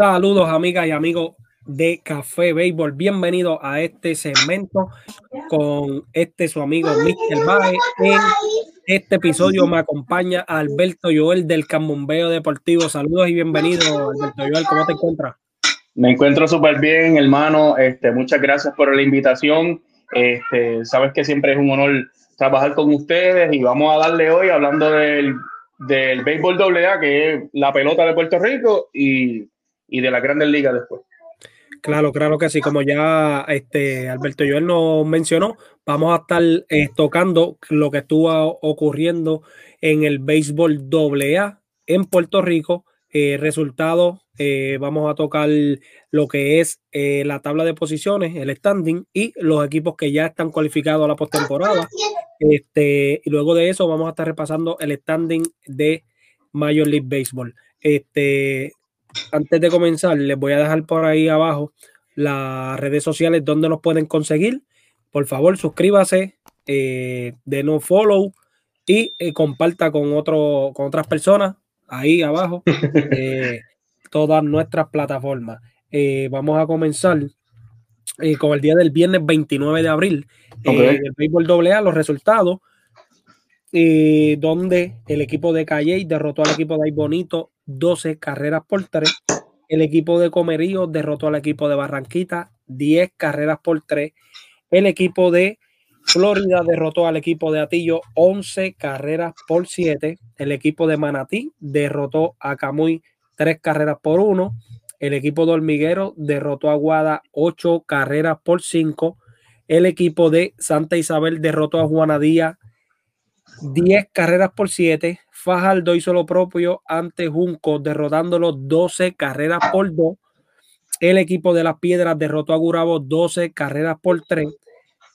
Saludos amigas y amigos de Café Béisbol. Bienvenidos a este segmento con este su amigo Mr. Bae. En este episodio me acompaña Alberto Joel del Cambombeo Deportivo. Saludos y bienvenidos, Alberto Joel. ¿Cómo te encuentras? Me encuentro súper bien, hermano. Este, muchas gracias por la invitación. Este, sabes que siempre es un honor trabajar con ustedes y vamos a darle hoy hablando del, del béisbol AA, que es la pelota de Puerto Rico y, y de las grandes ligas después. Claro, claro que sí. Como ya este Alberto Joel nos mencionó, vamos a estar eh, tocando lo que estuvo ocurriendo en el béisbol AA en Puerto Rico. Eh, resultados, eh, vamos a tocar lo que es eh, la tabla de posiciones, el standing y los equipos que ya están cualificados a la postemporada. Este, y luego de eso vamos a estar repasando el standing de Major League Baseball. Este, antes de comenzar, les voy a dejar por ahí abajo las redes sociales donde nos pueden conseguir. Por favor, suscríbase, eh, denos follow y eh, comparta con, otro, con otras personas ahí abajo eh, todas nuestras plataformas. Eh, vamos a comenzar con el día del viernes 29 de abril Ok. eh, del béisbol AA, los resultados, donde el equipo de Calle derrotó al equipo de Ay Bonito 12 carreras por 3. El equipo de Comerío derrotó al equipo de Barranquita 10 carreras por 3. El equipo de Florida derrotó al equipo de Atillo 11 carreras por 7. El equipo de Manatí derrotó a Camuy 3 carreras por 1. El equipo de Hormiguero derrotó a Guada 8 carreras por 5. El equipo de Santa Isabel derrotó a Juanadía 10 carreras por 7. Fajardo hizo lo propio ante Junco, derrotándolo 12 carreras por 2. El equipo de Las Piedras derrotó a Gurabo 12 carreras por 3.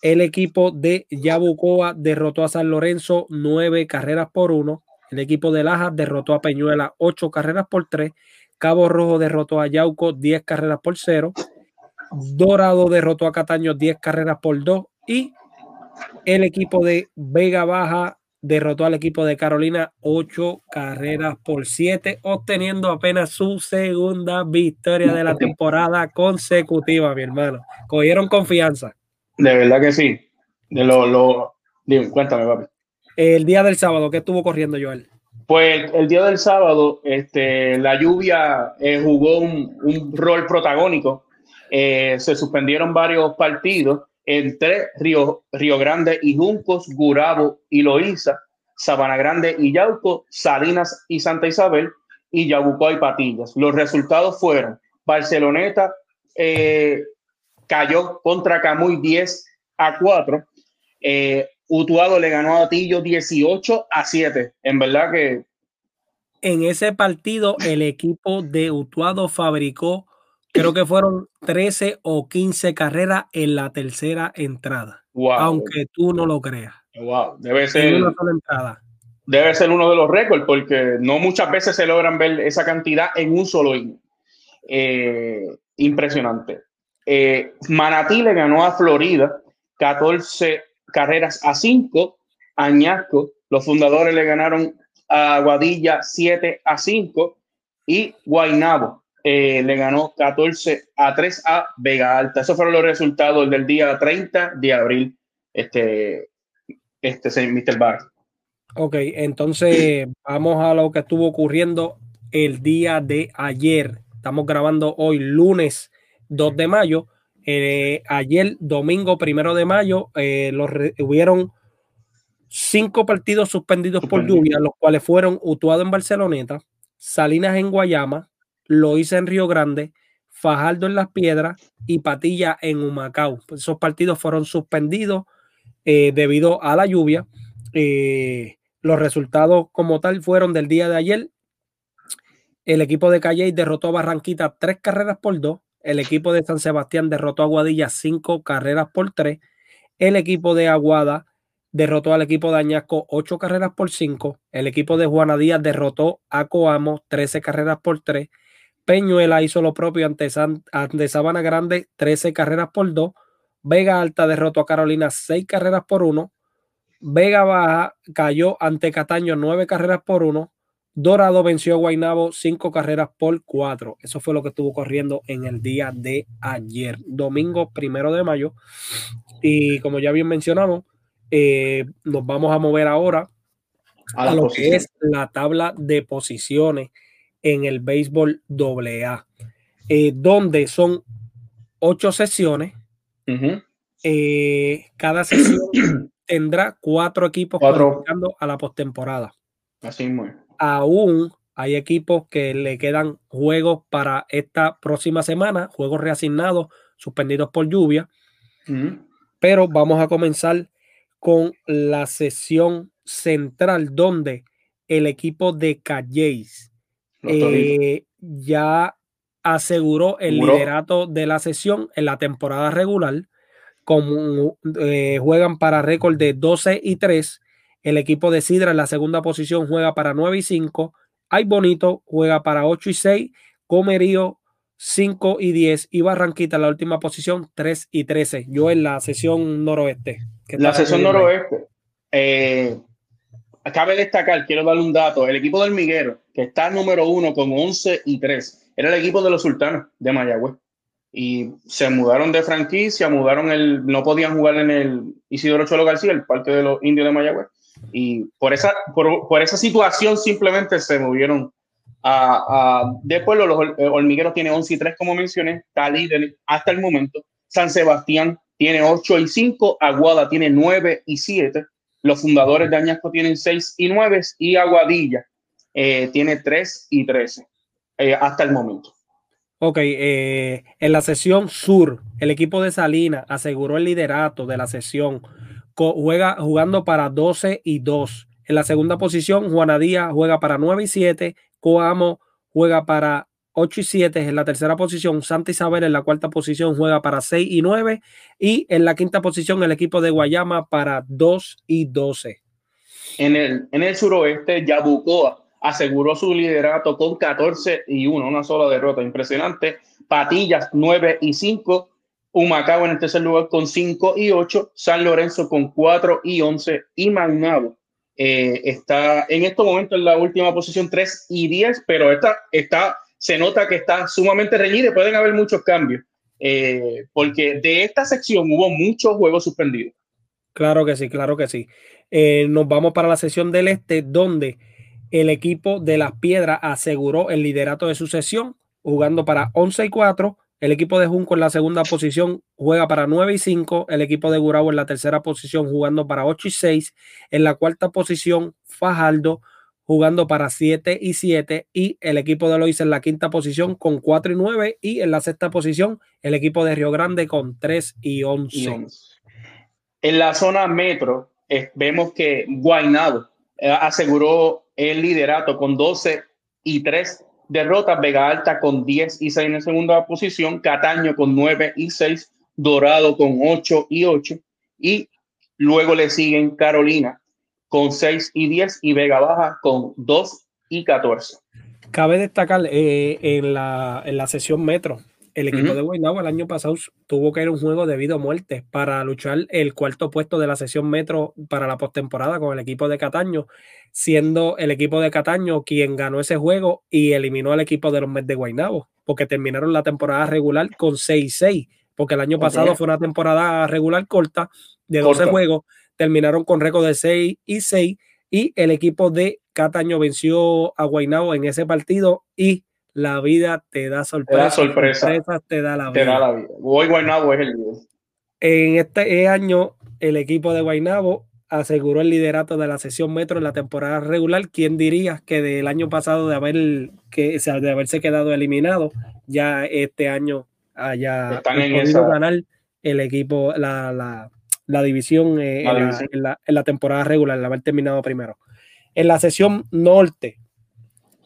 El equipo de Yabucoa derrotó a San Lorenzo 9 carreras por 1. El equipo de Lajas derrotó a Peñuela 8 carreras por 3. Cabo Rojo derrotó a Yauco 10 carreras por 0. Dorado derrotó a Cataño 10 carreras por 2. Y el equipo de Vega Baja derrotó al equipo de Carolina 8 carreras por 7, obteniendo apenas su segunda victoria de la temporada consecutiva, mi hermano. Cogieron confianza. De verdad que sí. De lo, lo, dime, cuéntame, papi. El día del sábado, ¿qué estuvo corriendo, Joel? Pues el día del sábado, este, la lluvia eh, jugó un, un rol protagónico. Eh, se suspendieron varios partidos entre Río, Grande y Juncos, Gurabo y Loíza, Sabana Grande y Yauco, Salinas y Santa Isabel, y Yabucoa y Patillas. Los resultados fueron Barceloneta eh, cayó contra Camuy 10 a 4. Eh, Utuado le ganó a Tillo 18 a 7. En verdad que En ese partido, el equipo de Utuado fabricó, creo que fueron 13 o 15 carreras en la tercera entrada, wow, aunque tú no lo creas. wow, debe En ser una sola entrada. debe ser uno de los récords porque no muchas veces se logran ver esa cantidad en un solo inning. Eh, impresionante. Eh, Manatí le ganó a Florida 14 carreras a 5. Añasco, los fundadores le ganaron a Guadilla 7 a 5. Y Guaynabo eh, le ganó 14 a 3 a Vega Alta. Esos fueron los resultados del día 30 de abril. Este, este Mr. Bar. Ok, entonces vamos a lo que estuvo ocurriendo el día de ayer. Estamos grabando hoy lunes 2 de mayo. Eh, ayer, domingo primero de mayo, eh, los hubieron cinco partidos suspendidos por lluvia, los cuales fueron Utuado en Barceloneta, Salinas en Guayama, Loíza en Río Grande, Fajardo en Las Piedras y Patilla en Humacao. Pues esos partidos fueron suspendidos eh, debido a la lluvia. Eh, los resultados como tal fueron del día de ayer. el equipo de Calle derrotó a Barranquita tres carreras por dos. El equipo de San Sebastián derrotó a Aguadilla cinco carreras por tres. El equipo de Aguada derrotó al equipo de Añasco ocho carreras por cinco. El equipo de Juana Díaz derrotó a Coamo 13 carreras por tres. Peñuela hizo lo propio ante, ante Sabana Grande 13 carreras por dos. Vega Alta derrotó a Carolina seis carreras por uno. Vega Baja cayó ante Cataño nueve carreras por uno. Dorado venció a Guainabo cinco carreras por cuatro. Eso fue lo que estuvo corriendo en el día de ayer, domingo primero de mayo. Y como ya bien mencionamos, eh, nos vamos a mover ahora a, lo que es la tabla de posiciones en el béisbol AA, eh, donde son ocho sesiones. Eh, cada sesión tendrá cuatro equipos cuatro. a la postemporada. Así muy. Aún hay equipos que le quedan juegos para esta próxima semana, juegos reasignados, suspendidos por lluvia. Pero vamos a comenzar con la sesión central, donde el equipo de Calleis eh, ya aseguró el liderato de la sesión en la temporada regular. Como eh, juegan para récord de 12 y 3. El equipo de Sidra en la segunda posición juega para 9 y 5. Hay Bonito juega para 8 y 6. Comerío 5 y 10. Y Barranquita en la última posición 3 y 13. Yo en la sesión noroeste. La sesión noroeste. Eh, cabe destacar, quiero darle un dato. El equipo del Miguero, que está número uno con 11 y 3, era el equipo de los sultanos de Mayagüez. Y se mudaron de franquicia, mudaron el. No podían jugar en el Isidoro Cholo García, el parque de los indios de Mayagüez. Y por esa, por, por esa situación simplemente se movieron a, a. Los hormigueros tiene 11 y 3, como mencioné, está líder hasta el momento. San Sebastián tiene 8 y 5, Aguada tiene 9 y 7, los fundadores de Añasco tienen 6 y 9 y Aguadilla eh, tiene 3 y 13 eh, hasta el momento. Ok, eh, en la sesión sur, el equipo de Salina aseguró el liderato de la sesión, juega, jugando para 12 y 2. En la segunda posición, Juanadía juega para 9 y 7, Coamo juega para 8 y 7 en la tercera posición. Santa Isabel en la cuarta posición juega para 6 y 9. Y en la quinta posición el equipo de Guayama para 2 y 12. En el, en el suroeste, Yabucoa aseguró su liderato con 14 y 1, una sola derrota impresionante. Patillas 9 y 5. Humacao en el tercer lugar con 5 y 8. San Lorenzo con 4 y 11. Y Magnabo eh, está en estos momentos en la última posición 3 y 10, pero esta está se nota que está sumamente reñida y pueden haber muchos cambios, eh, porque de esta sección hubo muchos juegos suspendidos. Claro que sí, claro que sí. Eh, nos vamos para la sesión del este, donde el equipo de las piedras aseguró el liderato de su sesión, jugando para 11 y 4. El equipo de Junco en la segunda posición juega para 9 y 5. El equipo de Gurabo en la tercera posición jugando para 8 y 6. En la cuarta posición, Fajardo jugando para 7 y 7 y el equipo de Lois en la quinta posición con 4 y 9 y en la sexta posición el equipo de Río Grande con 3 y 11. En la zona metro eh, vemos que Guainado eh, aseguró el liderato con 12 y 3 derrotas, Vega Alta con 10 y 6 en segunda posición, Cataño con 9 y 6, Dorado con 8 y 8 y luego le siguen Carolina con 6 y 10 y Vega Baja con 2 y 14. Cabe destacar eh, en, la, en la sesión metro, el equipo de Guaynabo el año pasado tuvo que ir a un juego debido a muerte para luchar el cuarto puesto de la sesión metro para la postemporada con el equipo de Cataño, siendo el equipo de Cataño quien ganó ese juego y eliminó al equipo de los Mets de Guaynabo, porque terminaron la temporada regular con 6-6, porque el año pasado fue una temporada regular corta de 12 juegos terminaron con récord de 6 y 6 y el equipo de Cataño venció a Guaynabo en ese partido y la vida te da sorpresa. Te da sorpresa. te da la vida. la vida. Hoy Guaynabo es el líder. En este año, el equipo de Guaynabo aseguró el liderato de la sesión metro en la temporada regular. ¿Quién diría que del año pasado de haber que de haberse quedado eliminado, ya este año haya podido ganar el equipo, la, la división, eh, en, La, temporada regular, el haber terminado primero. En la sesión norte,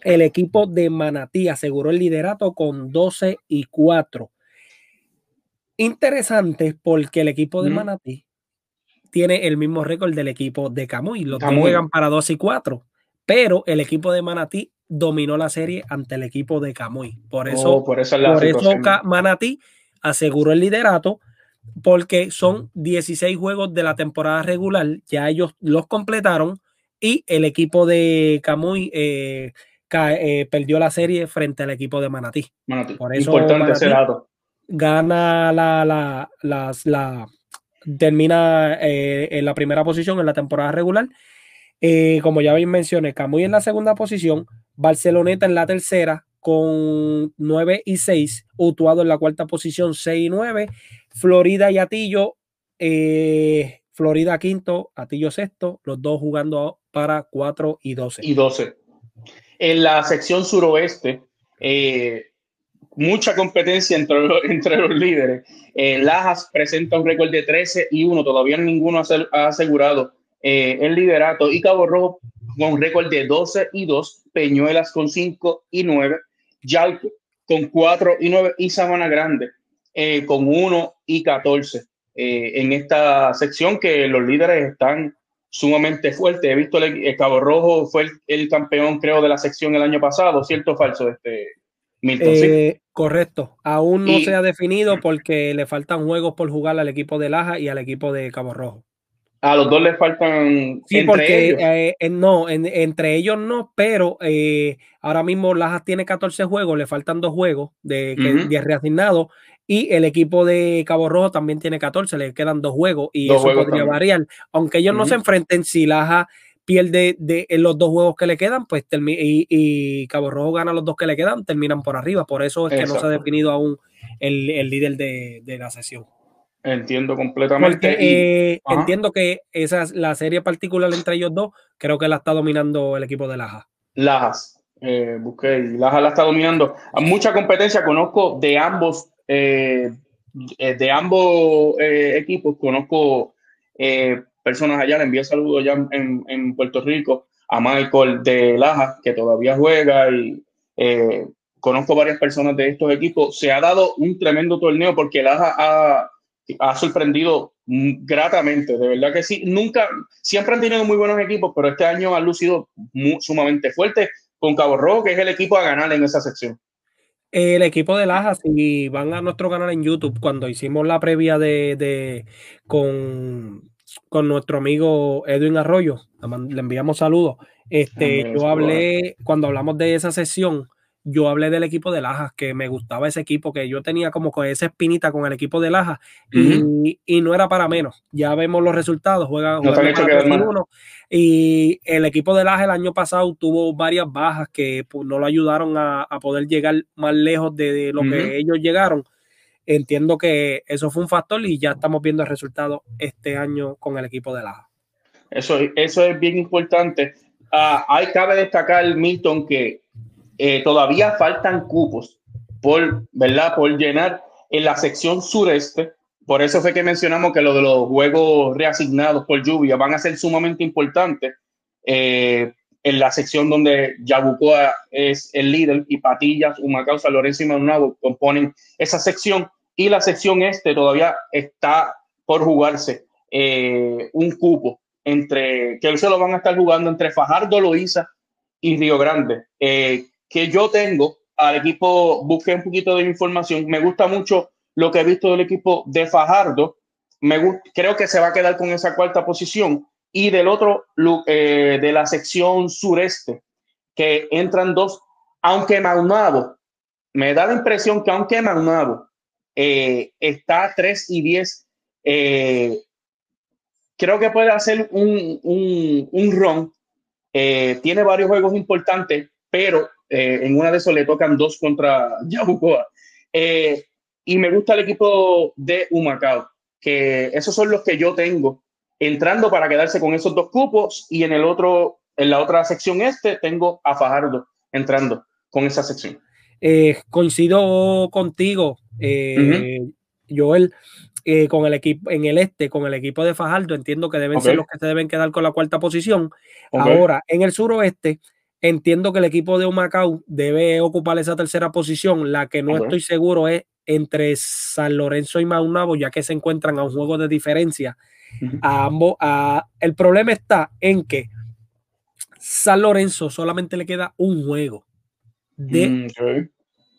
El equipo de Manatí aseguró el liderato con 12 y 4. Interesante porque el equipo de Manatí tiene el mismo récord del equipo de Camuy. Los dos juegan para 2 y 4, pero el equipo de Manatí dominó la serie ante el equipo de Camuy. Por eso, oh, por eso, Manatí aseguró el liderato porque son 16 juegos de la temporada regular, ya ellos los completaron y el equipo de Camuy eh, eh, perdió la serie frente al equipo de Manatí. Por eso Importante ese dato. Gana la, la, la, termina eh, en la primera posición en la temporada regular. como ya bien mencioné, Camuy en la segunda posición, Barceloneta en la tercera con 9 y 6, Utuado en la cuarta posición 6 y 9, Florida y Atillo, eh, Florida quinto, Atillo sexto, los dos jugando para 4 y 12. Y 12. En la sección suroeste, eh, mucha competencia entre, entre los líderes. Eh, Lajas presenta un récord de 13 y 1, todavía ninguno ha asegurado el liderato. Y Cabo Rojo con un récord de 12 y 2, Peñuelas con 5 y 9, Yalco con 4 y 9 y Sabana Grande eh, con 1 y 14 eh, en esta sección que los líderes están sumamente fuertes. He visto el, Cabo Rojo fue el, campeón, creo, de la sección el año pasado, ¿cierto o falso? Este, Milton, eh, Correcto. Aún no se ha definido porque le faltan juegos por jugar al equipo de Laja y al equipo de Cabo Rojo. A los dos les faltan. Sí, porque eh, no, entre ellos no, pero eh, ahora mismo Lajas tiene 14 juegos, le faltan dos juegos de, que, reasignados y el equipo de Cabo Rojo también tiene 14, le quedan dos juegos y eso podría variar. Aunque ellos no se enfrenten, si Lajas pierde de, los dos juegos que le quedan, pues y, y, Cabo Rojo gana los dos que le quedan, terminan por arriba. Por eso es que no se ha definido aún el, el líder de, de la sesión. Entiendo completamente. Eh, entiendo que esa es la serie particular entre ellos dos, creo que la está dominando el equipo de Laja. Lajas, eh, busqué, Laja la está dominando. A mucha competencia conozco de ambos, eh, de ambos equipos, conozco personas allá, le envío saludos allá en, en, Puerto Rico a Michael de Laja, que todavía juega y conozco varias personas de estos equipos. Se ha dado un tremendo torneo porque Laja ha ha sorprendido gratamente, de verdad que sí. Nunca, siempre han tenido muy buenos equipos, pero este año han lucido sumamente fuerte con Cabo Rojo, que es el equipo a ganar en esa sección. El equipo de Laja, si van a nuestro canal en YouTube, cuando hicimos la previa de, con, con nuestro amigo Edwin Arroyo, le enviamos saludos. Este, yo hablé, cuando hablamos de esa sesión, yo hablé del equipo de Lajas, que me gustaba ese equipo, que yo tenía como con esa espinita con el equipo de Lajas y, no era para menos. Ya vemos los resultados, juegan, uno, y el equipo de Lajas el año pasado tuvo varias bajas que pues, no lo ayudaron a, poder llegar más lejos de, lo que ellos llegaron. Entiendo que eso fue un factor y ya estamos viendo el resultado este año con el equipo de Lajas. Eso, eso es bien importante. Ah, hay cabe destacar, Milton, que eh, todavía faltan cupos por, ¿verdad? por llenar en la sección sureste. Por eso fue que mencionamos que lo de los juegos reasignados por lluvia van a ser sumamente importantes. Eh, en la sección donde Yabucoa es el líder y Patillas, Humacao, San Lorenzo y Maunabo componen esa sección. Y la sección este todavía está por jugarse eh, un cupo entre, que se lo van a estar jugando entre Fajardo, Loíza y Río Grande. Que yo tengo al equipo, busqué un poquito de información, me gusta mucho lo que he visto del equipo de Fajardo, me creo que se va a quedar con esa cuarta posición. Y del otro, eh, de la sección sureste, que entran dos, aunque Maunabo, me da la impresión que aunque Maunabo eh, está 3 y 10, eh, creo que puede hacer un, un, un run, tiene varios juegos importantes, pero eh, en una de esos le tocan dos contra Yabucoa. Eh, y me gusta el equipo de Humacao, que esos son los que yo tengo entrando para quedarse con esos dos cupos y en el otro, en la otra sección este, tengo a Fajardo entrando con esa sección. Eh, coincido contigo, Joel. con el equipo en el este, con el equipo de Fajardo, entiendo que deben ser los que se deben quedar con la cuarta posición. Ahora, en el suroeste, entiendo que el equipo de Humacao debe ocupar esa tercera posición. La que no estoy seguro es entre San Lorenzo y Maunabo, ya que se encuentran a un juego de diferencia. A ambos, a- el problema está en que San Lorenzo solamente le queda un juego de, Mm,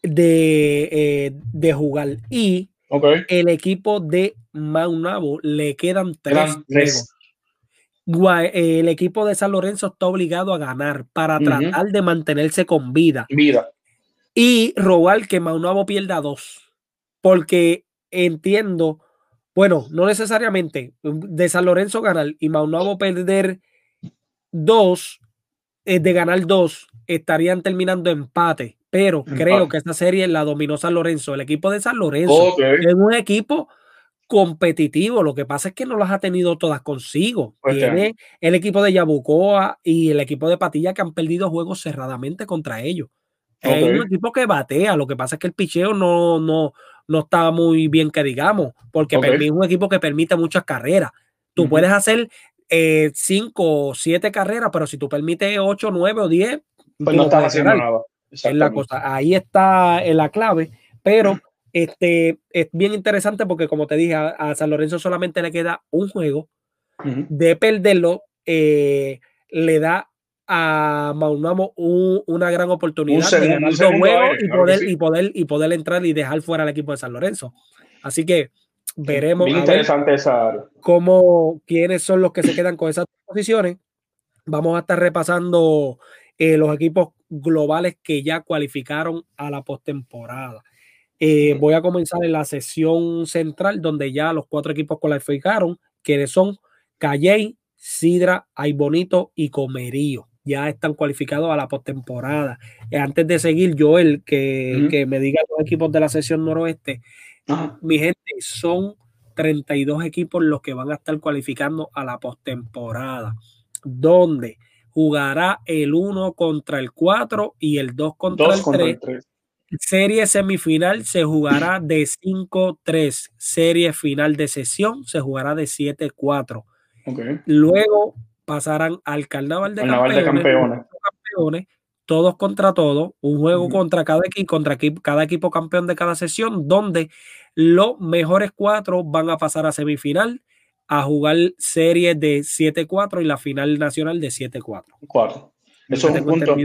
de, eh, de jugar y el equipo de Maunabo le quedan tres Eran juegos. El equipo de San Lorenzo está obligado a ganar para tratar de mantenerse con vida Vida. y robar que Maunabo pierda dos. Porque entiendo, bueno, no necesariamente de San Lorenzo ganar y Maunabo perder dos, eh, de ganar dos, estarían terminando empate. Pero creo que esta serie la dominó San Lorenzo. El equipo de San Lorenzo es un equipo competitivo. Lo que pasa es que no las ha tenido todas consigo. Pues ya. Tiene el equipo de Yabucoa y el equipo de Patilla que han perdido juegos cerradamente contra ellos. Es un equipo que batea. Lo que pasa es que el picheo no, no, no está muy bien que digamos, porque es un equipo que permite muchas carreras. Tú puedes hacer eh, cinco o siete carreras, pero si tú permites ocho, nueve o diez, Pues no estás haciendo nada. es la cosa. Ahí está en la clave, pero este es bien interesante porque como te dije, a, a San Lorenzo solamente le queda un juego. De perderlo, eh, le da a Maunamo un- una gran oportunidad Un de ganar dos juegos aire, y, claro poder, sí. y, poder, y poder entrar y dejar fuera al equipo de San Lorenzo. Así que veremos Bien a ver interesante esa cómo quiénes son los que se quedan con esas posiciones. Vamos a estar repasando eh, los equipos globales que ya cualificaron a la postemporada. Eh, voy a comenzar en la sesión central, donde ya los cuatro equipos cualificaron, que son Calley, Sidra, Aybonito y Comerío. Ya están cualificados a la postemporada. Eh, antes de seguir, Joel, que, que me diga los equipos de la sesión noroeste, mi gente, son 32 equipos los que van a estar cualificando a la postemporada, donde jugará el 1 contra el 4 y el 2 contra Dos el contra 3. Serie semifinal se jugará de 5-3. Serie final de sesión se jugará de 7-4. Ok. Luego pasarán al carnaval de Carnaval de campeones, campeones. campeones, todos contra todos, un juego contra cada equipo, contra cada equipo campeón de cada sesión, donde los mejores cuatro van a pasar a semifinal a jugar series de 7-4 y la final nacional de 7-4. Cuatro. Eso es un punto,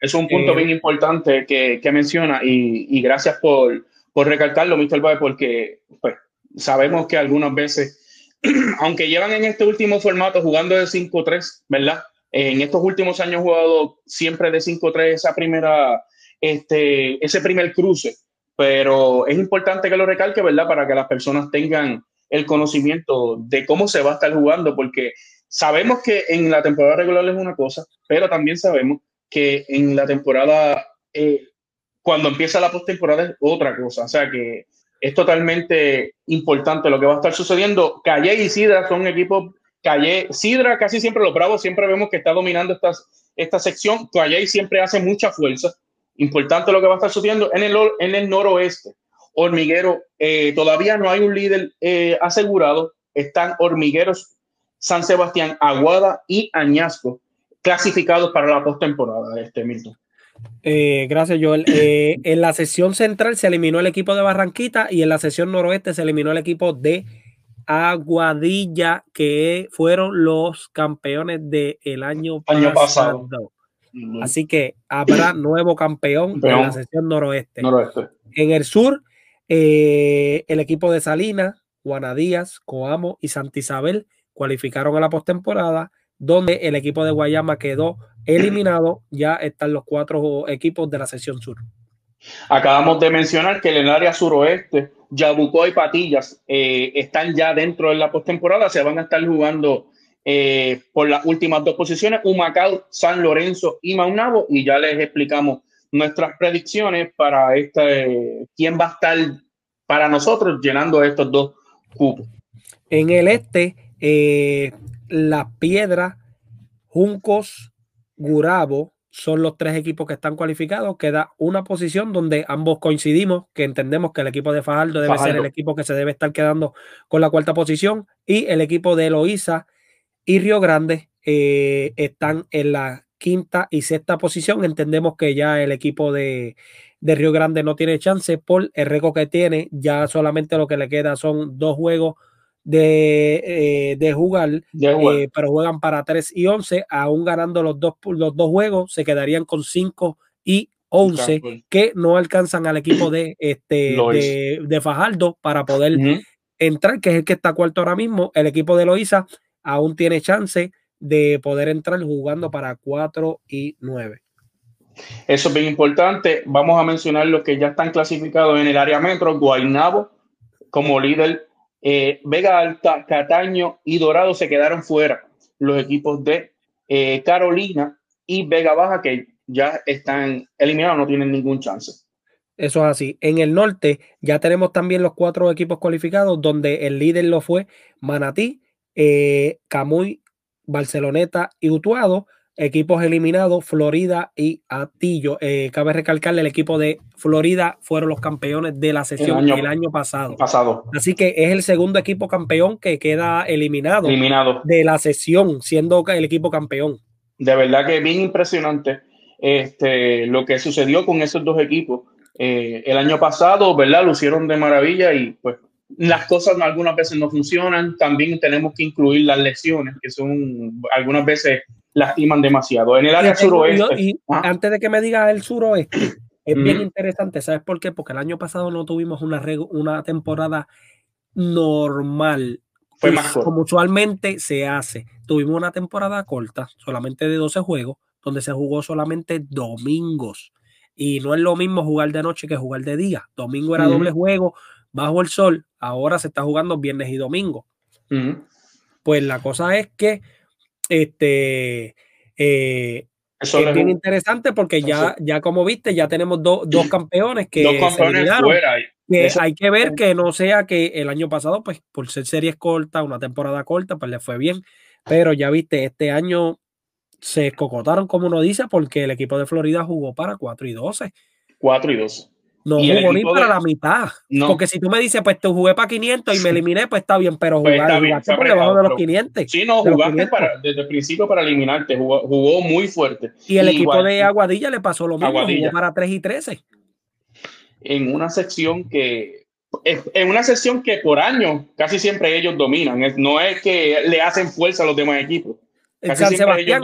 es un punto Eh, bien importante que, que menciona y, y gracias por, por recalcarlo, Mr. Bae, porque pues, sabemos que algunas veces, aunque llevan en este último formato jugando de 5-3, ¿verdad? En estos últimos años jugado siempre de 5-3 esa primera, este, ese primer cruce, pero es importante que lo recalque, ¿verdad? Para que las personas tengan el conocimiento de cómo se va a estar jugando, porque sabemos que en la temporada regular es una cosa, pero también sabemos que en la temporada, eh, cuando empieza la postemporada es otra cosa. O sea que es totalmente importante lo que va a estar sucediendo. Calle y Sidra son equipos. Calle, Sidra casi siempre los bravos, siempre vemos que está dominando esta, esta sección. Calle siempre hace mucha fuerza. Importante lo que va a estar sucediendo en el, en el noroeste. Hormiguero, eh, todavía no hay un líder eh, asegurado. Están Hormigueros, San Sebastián, Aguada y Añasco clasificados para la postemporada, este Milton. Eh, gracias, Joel. Eh, en la sesión central se eliminó el equipo de Barranquita y en la sesión noroeste se eliminó el equipo de Aguadilla, que fueron los campeones del año, Año pasado. pasado. Así que habrá nuevo campeón, en la sesión noroeste. Noroeste. En el sur, eh, el equipo de Salinas, Juana Díaz, Coamo y Santa Isabel cualificaron a la postemporada, donde el equipo de Guayama quedó eliminado. Ya están los cuatro equipos de la sesión sur. Acabamos de mencionar que en el área suroeste, Yabucoa y Patillas eh, están ya dentro de la postemporada, se van a estar jugando eh, por las últimas dos posiciones, Humacao, San Lorenzo y Maunabo, y ya les explicamos nuestras predicciones para este, quién va a estar para nosotros llenando estos dos cupos. En el este, eh, Las Piedras, Juncos, Gurabo son los tres equipos que están cualificados. Queda una posición donde ambos coincidimos, que entendemos que el equipo de Fajardo debe Fajardo. ser el equipo que se debe estar quedando con la cuarta posición y el equipo de Eloísa y Río Grande eh, están en la quinta y sexta posición. Entendemos que ya el equipo de, de Río Grande no tiene chance por el récord que tiene. Ya solamente lo que le queda son dos juegos de, eh, de jugar, eh, pero juegan para 3 y 11, aún ganando los dos, los dos juegos, se quedarían con 5 y 11 que no alcanzan al equipo de, este, de, Fajardo para poder entrar, que es el que está cuarto ahora mismo. El equipo de Loiza aún tiene chance de poder entrar jugando para 4 y 9. Eso es bien importante. Vamos a mencionar los que ya están clasificados en el área metro. Guaynabo como líder eh, Vega Alta, Cataño y Dorado se quedaron fuera. Los equipos de eh, Carolina y Vega Baja, que ya están eliminados, no tienen ningún chance. Eso es así. En el norte ya tenemos también los cuatro equipos cualificados, donde el líder lo fue Manatí, eh, Camuy, Barceloneta y Utuado equipos eliminados, Florida y Atillo. Eh, cabe recalcarle, el equipo de Florida fueron los campeones de la sesión el año, pasado. pasado. Así que es el segundo equipo campeón que queda eliminado, eliminado. de la sesión, siendo el equipo campeón. De verdad que bien impresionante este, lo que sucedió con esos dos equipos. Eh, el año pasado, ¿verdad? Lo hicieron de maravilla y pues las cosas algunas veces no funcionan. También tenemos que incluir las lesiones, que son algunas veces lastiman demasiado. En el área suroeste. y antes de que me diga el suroeste, es bien interesante. ¿Sabes por qué? Porque el año pasado no tuvimos una, una temporada normal. Fue más Como usualmente se hace. Tuvimos una temporada corta, solamente de 12 juegos, donde se jugó solamente domingos. Y no es lo mismo jugar de noche que jugar de día. Domingo era doble juego, bajo el sol. Ahora se está jugando viernes y domingo. Pues la cosa es que este, eh, es bien interesante porque ya, ya como viste, ya tenemos dos campeones que, hay que ver que no sea que el año pasado, pues por ser series cortas, una temporada corta, pues le fue bien. Pero ya viste, este año se cocotaron, como uno dice, porque el equipo de Florida jugó para 4 y 12. 4 y 12. No jugó ni para la mitad. Porque si tú me dices, pues te jugué para 500 y me eliminé, pues está bien, pero pues jugaste por debajo de los 500. Sí, no, jugaste para, desde el principio para eliminarte, jugó, muy fuerte. Y el equipo de Aguadilla le pasó lo mismo, jugó para 3 y 13. En una sección que, en una sección que por año casi siempre ellos dominan, no es que le hacen fuerza a los demás equipos. San Sebastián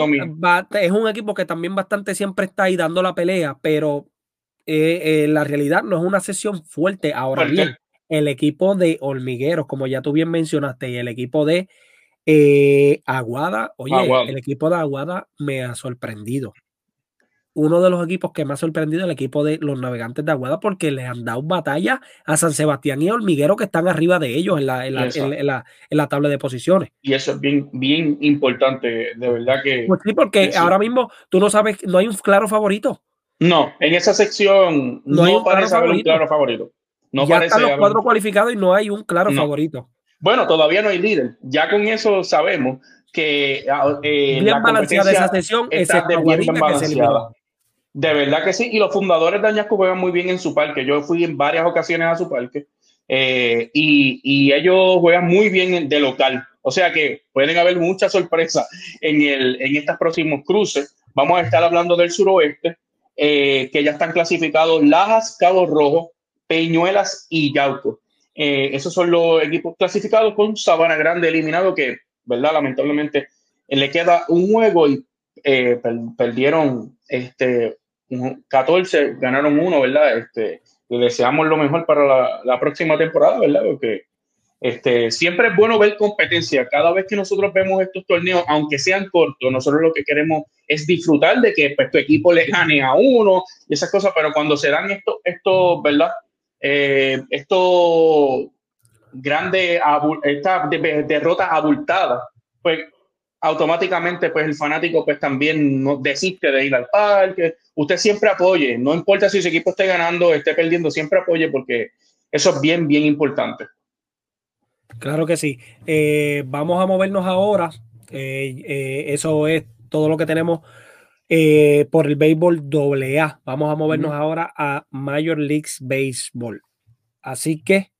es un equipo que también bastante siempre está ahí dando la pelea, pero eh, eh, la realidad no es una sesión fuerte. Ahora bien, el equipo de Hormigueros, como ya tú bien mencionaste, y el equipo de eh, Aguada, oye, el equipo de Aguada me ha sorprendido. Uno de los equipos que me ha sorprendido el equipo de los navegantes de Aguada porque le han dado batalla a San Sebastián y Hormiguero que están arriba de ellos en la, en la, tabla de posiciones. Y eso es bien, bien importante, de verdad que. Pues sí, porque ahora mismo tú no sabes, no hay un claro favorito. No, en esa sección no, parece haber un claro favorito. No ya están los cuatro cualificados y no hay un claro favorito. Bueno, todavía no hay líder. Ya con eso sabemos que ah, eh, bien balanceada esa sesión, está bien balanceada. De verdad que sí. Y los fundadores de Añasco juegan muy bien en su parque. Yo fui en varias ocasiones a su parque eh, y, y, ellos juegan muy bien de local. O sea que pueden haber muchas sorpresas en, el, en estos próximos cruces. Vamos a estar hablando del suroeste. Eh, que ya están clasificados Lajas, Cabo Rojo, Peñuelas y Yauco. Eh, esos son los equipos clasificados con Sabana Grande eliminado que, ¿verdad? Lamentablemente eh, le queda un juego y perdieron este, 14, ganaron uno, ¿verdad? Este, y deseamos lo mejor para la, la próxima temporada, ¿verdad? Porque este, siempre es bueno ver competencia. Cada vez que nosotros vemos estos torneos, aunque sean cortos, nosotros lo que queremos es disfrutar de que pues, tu equipo le gane a uno y esas cosas, pero cuando se dan estos, esto, ¿verdad? Eh, estos grandes, derrotas abultadas, pues automáticamente pues el fanático pues también no desiste de ir al parque. Usted siempre apoye, no importa si su equipo esté ganando, esté perdiendo, siempre apoye porque eso es bien, bien importante. Claro que sí. Eh, vamos a movernos ahora. Eh, eh, eso es todo lo que tenemos por el béisbol AA. Vamos a movernos ahora a Major Leagues Baseball. Así que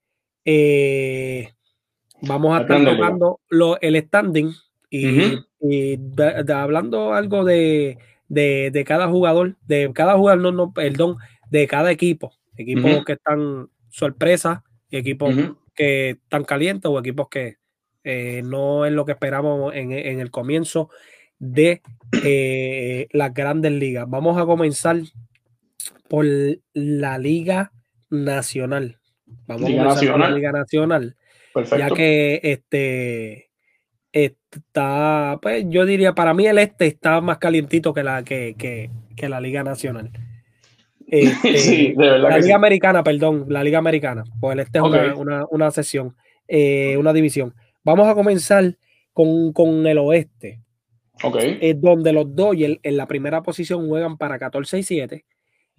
vamos a estar tocando lo, el standing y, hablando algo de, de, de, cada jugador, de cada jugador, no, no, perdón, de cada equipo. Equipos que están sorpresas y equipos que están calientes o equipos que eh, no es lo que esperamos en, en el comienzo de eh, las grandes ligas. Vamos a comenzar por la Liga Nacional. Vamos a comenzar por la Liga Nacional. Ya que este está, pues yo diría, para mí el este está más calientito que la, que, que, que la Liga Nacional. Este, sí, de verdad la Liga Americana, perdón, la Liga Americana. Pues el este es una, una, una, sesión, eh, una división. Vamos a comenzar con, con el oeste. Es donde los Dodgers en la primera posición juegan para 14 y 7.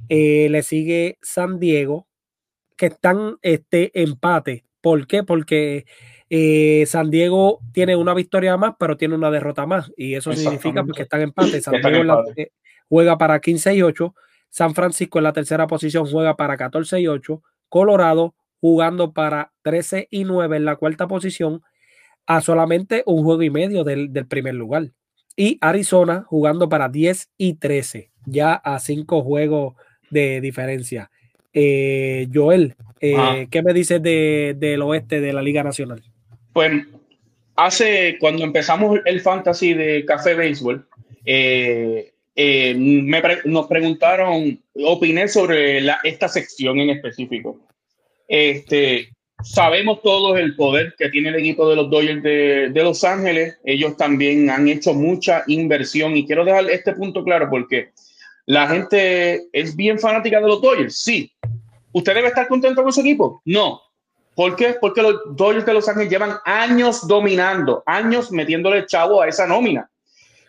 Eh, le sigue San Diego, que están este empate. ¿Por qué? Porque eh, San Diego tiene una victoria más, pero tiene una derrota más. Y eso significa que están en empate. San Diego eh, juega para 15 y 8. San Francisco en la tercera posición juega para 14 y 8. Colorado jugando para 13 y 9 en la cuarta posición, a solamente un juego y medio del, primer lugar. Y Arizona jugando para 10 y 13, ya a cinco juegos de diferencia. Eh, Joel, ¿qué me dices del oeste de la Liga Nacional? Pues hace, cuando empezamos el fantasy de Café Béisbol, eh, eh, nos preguntaron, opiné sobre esta sección en específico. Este, sabemos todos el poder que tiene el equipo de los Dodgers de, Los Ángeles. Ellos también han hecho mucha inversión y quiero dejar este punto claro porque la gente es bien fanática de los Dodgers. Sí. ¿Usted debe estar contento con su equipo? No. ¿Por? Porque los Dodgers de Los Ángeles llevan años dominando, años metiéndole chavo a esa nómina.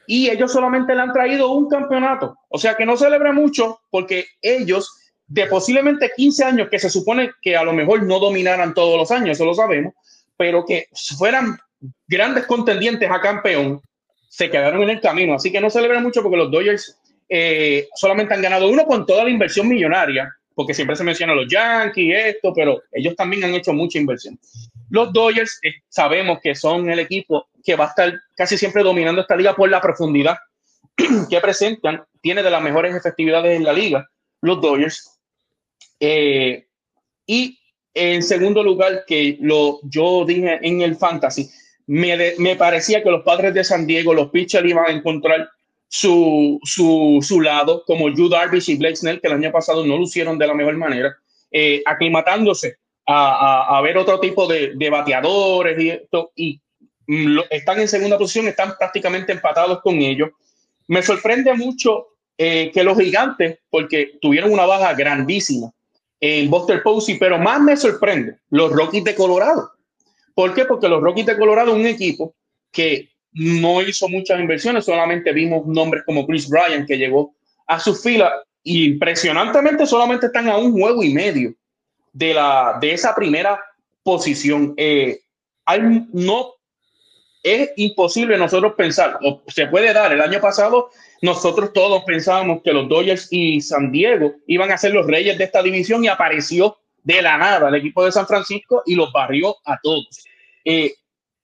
Y ellos solamente le han traído un campeonato. O sea que no celebra mucho porque ellos, de posiblemente 15 años, que se supone que a lo mejor no dominaran todos los años, eso lo sabemos, pero que fueran grandes contendientes a campeón, se quedaron en el camino. Así que no celebra mucho porque los Dodgers eh, solamente han ganado uno con toda la inversión millonaria porque siempre se menciona los Yankees, esto, pero ellos también han hecho mucha inversión. Los Dodgers eh, sabemos que son el equipo que va a estar casi siempre dominando esta liga por la profundidad que presentan. Tiene de las mejores efectividades en la liga, los Dodgers. Eh, y en segundo lugar, que lo, yo dije en el fantasy, me, me parecía que los padres de San Diego, los pitchers iban a encontrar su, su, su lado, como Jude Darvish y Blake Snell, que el año pasado no lucieron de la mejor manera, eh, aclimatándose a, a, ver otro tipo de, de bateadores y esto, y están en segunda posición, están prácticamente empatados con ellos. Me sorprende mucho eh, que los gigantes, porque tuvieron una baja grandísima en Buster Posey, pero más me sorprende los Rockies de Colorado. ¿Por qué? Porque los Rockies de Colorado un equipo que no hizo muchas inversiones, solamente vimos nombres como Chris Bryan que llegó a su fila y impresionantemente solamente están a un juego y medio de, la, de esa primera posición. Eh, no es imposible nosotros pensar, se puede dar, el año pasado nosotros todos pensábamos que los Dodgers y San Diego iban a ser los reyes de esta división y apareció de la nada el equipo de San Francisco y los barrió a todos. Eh,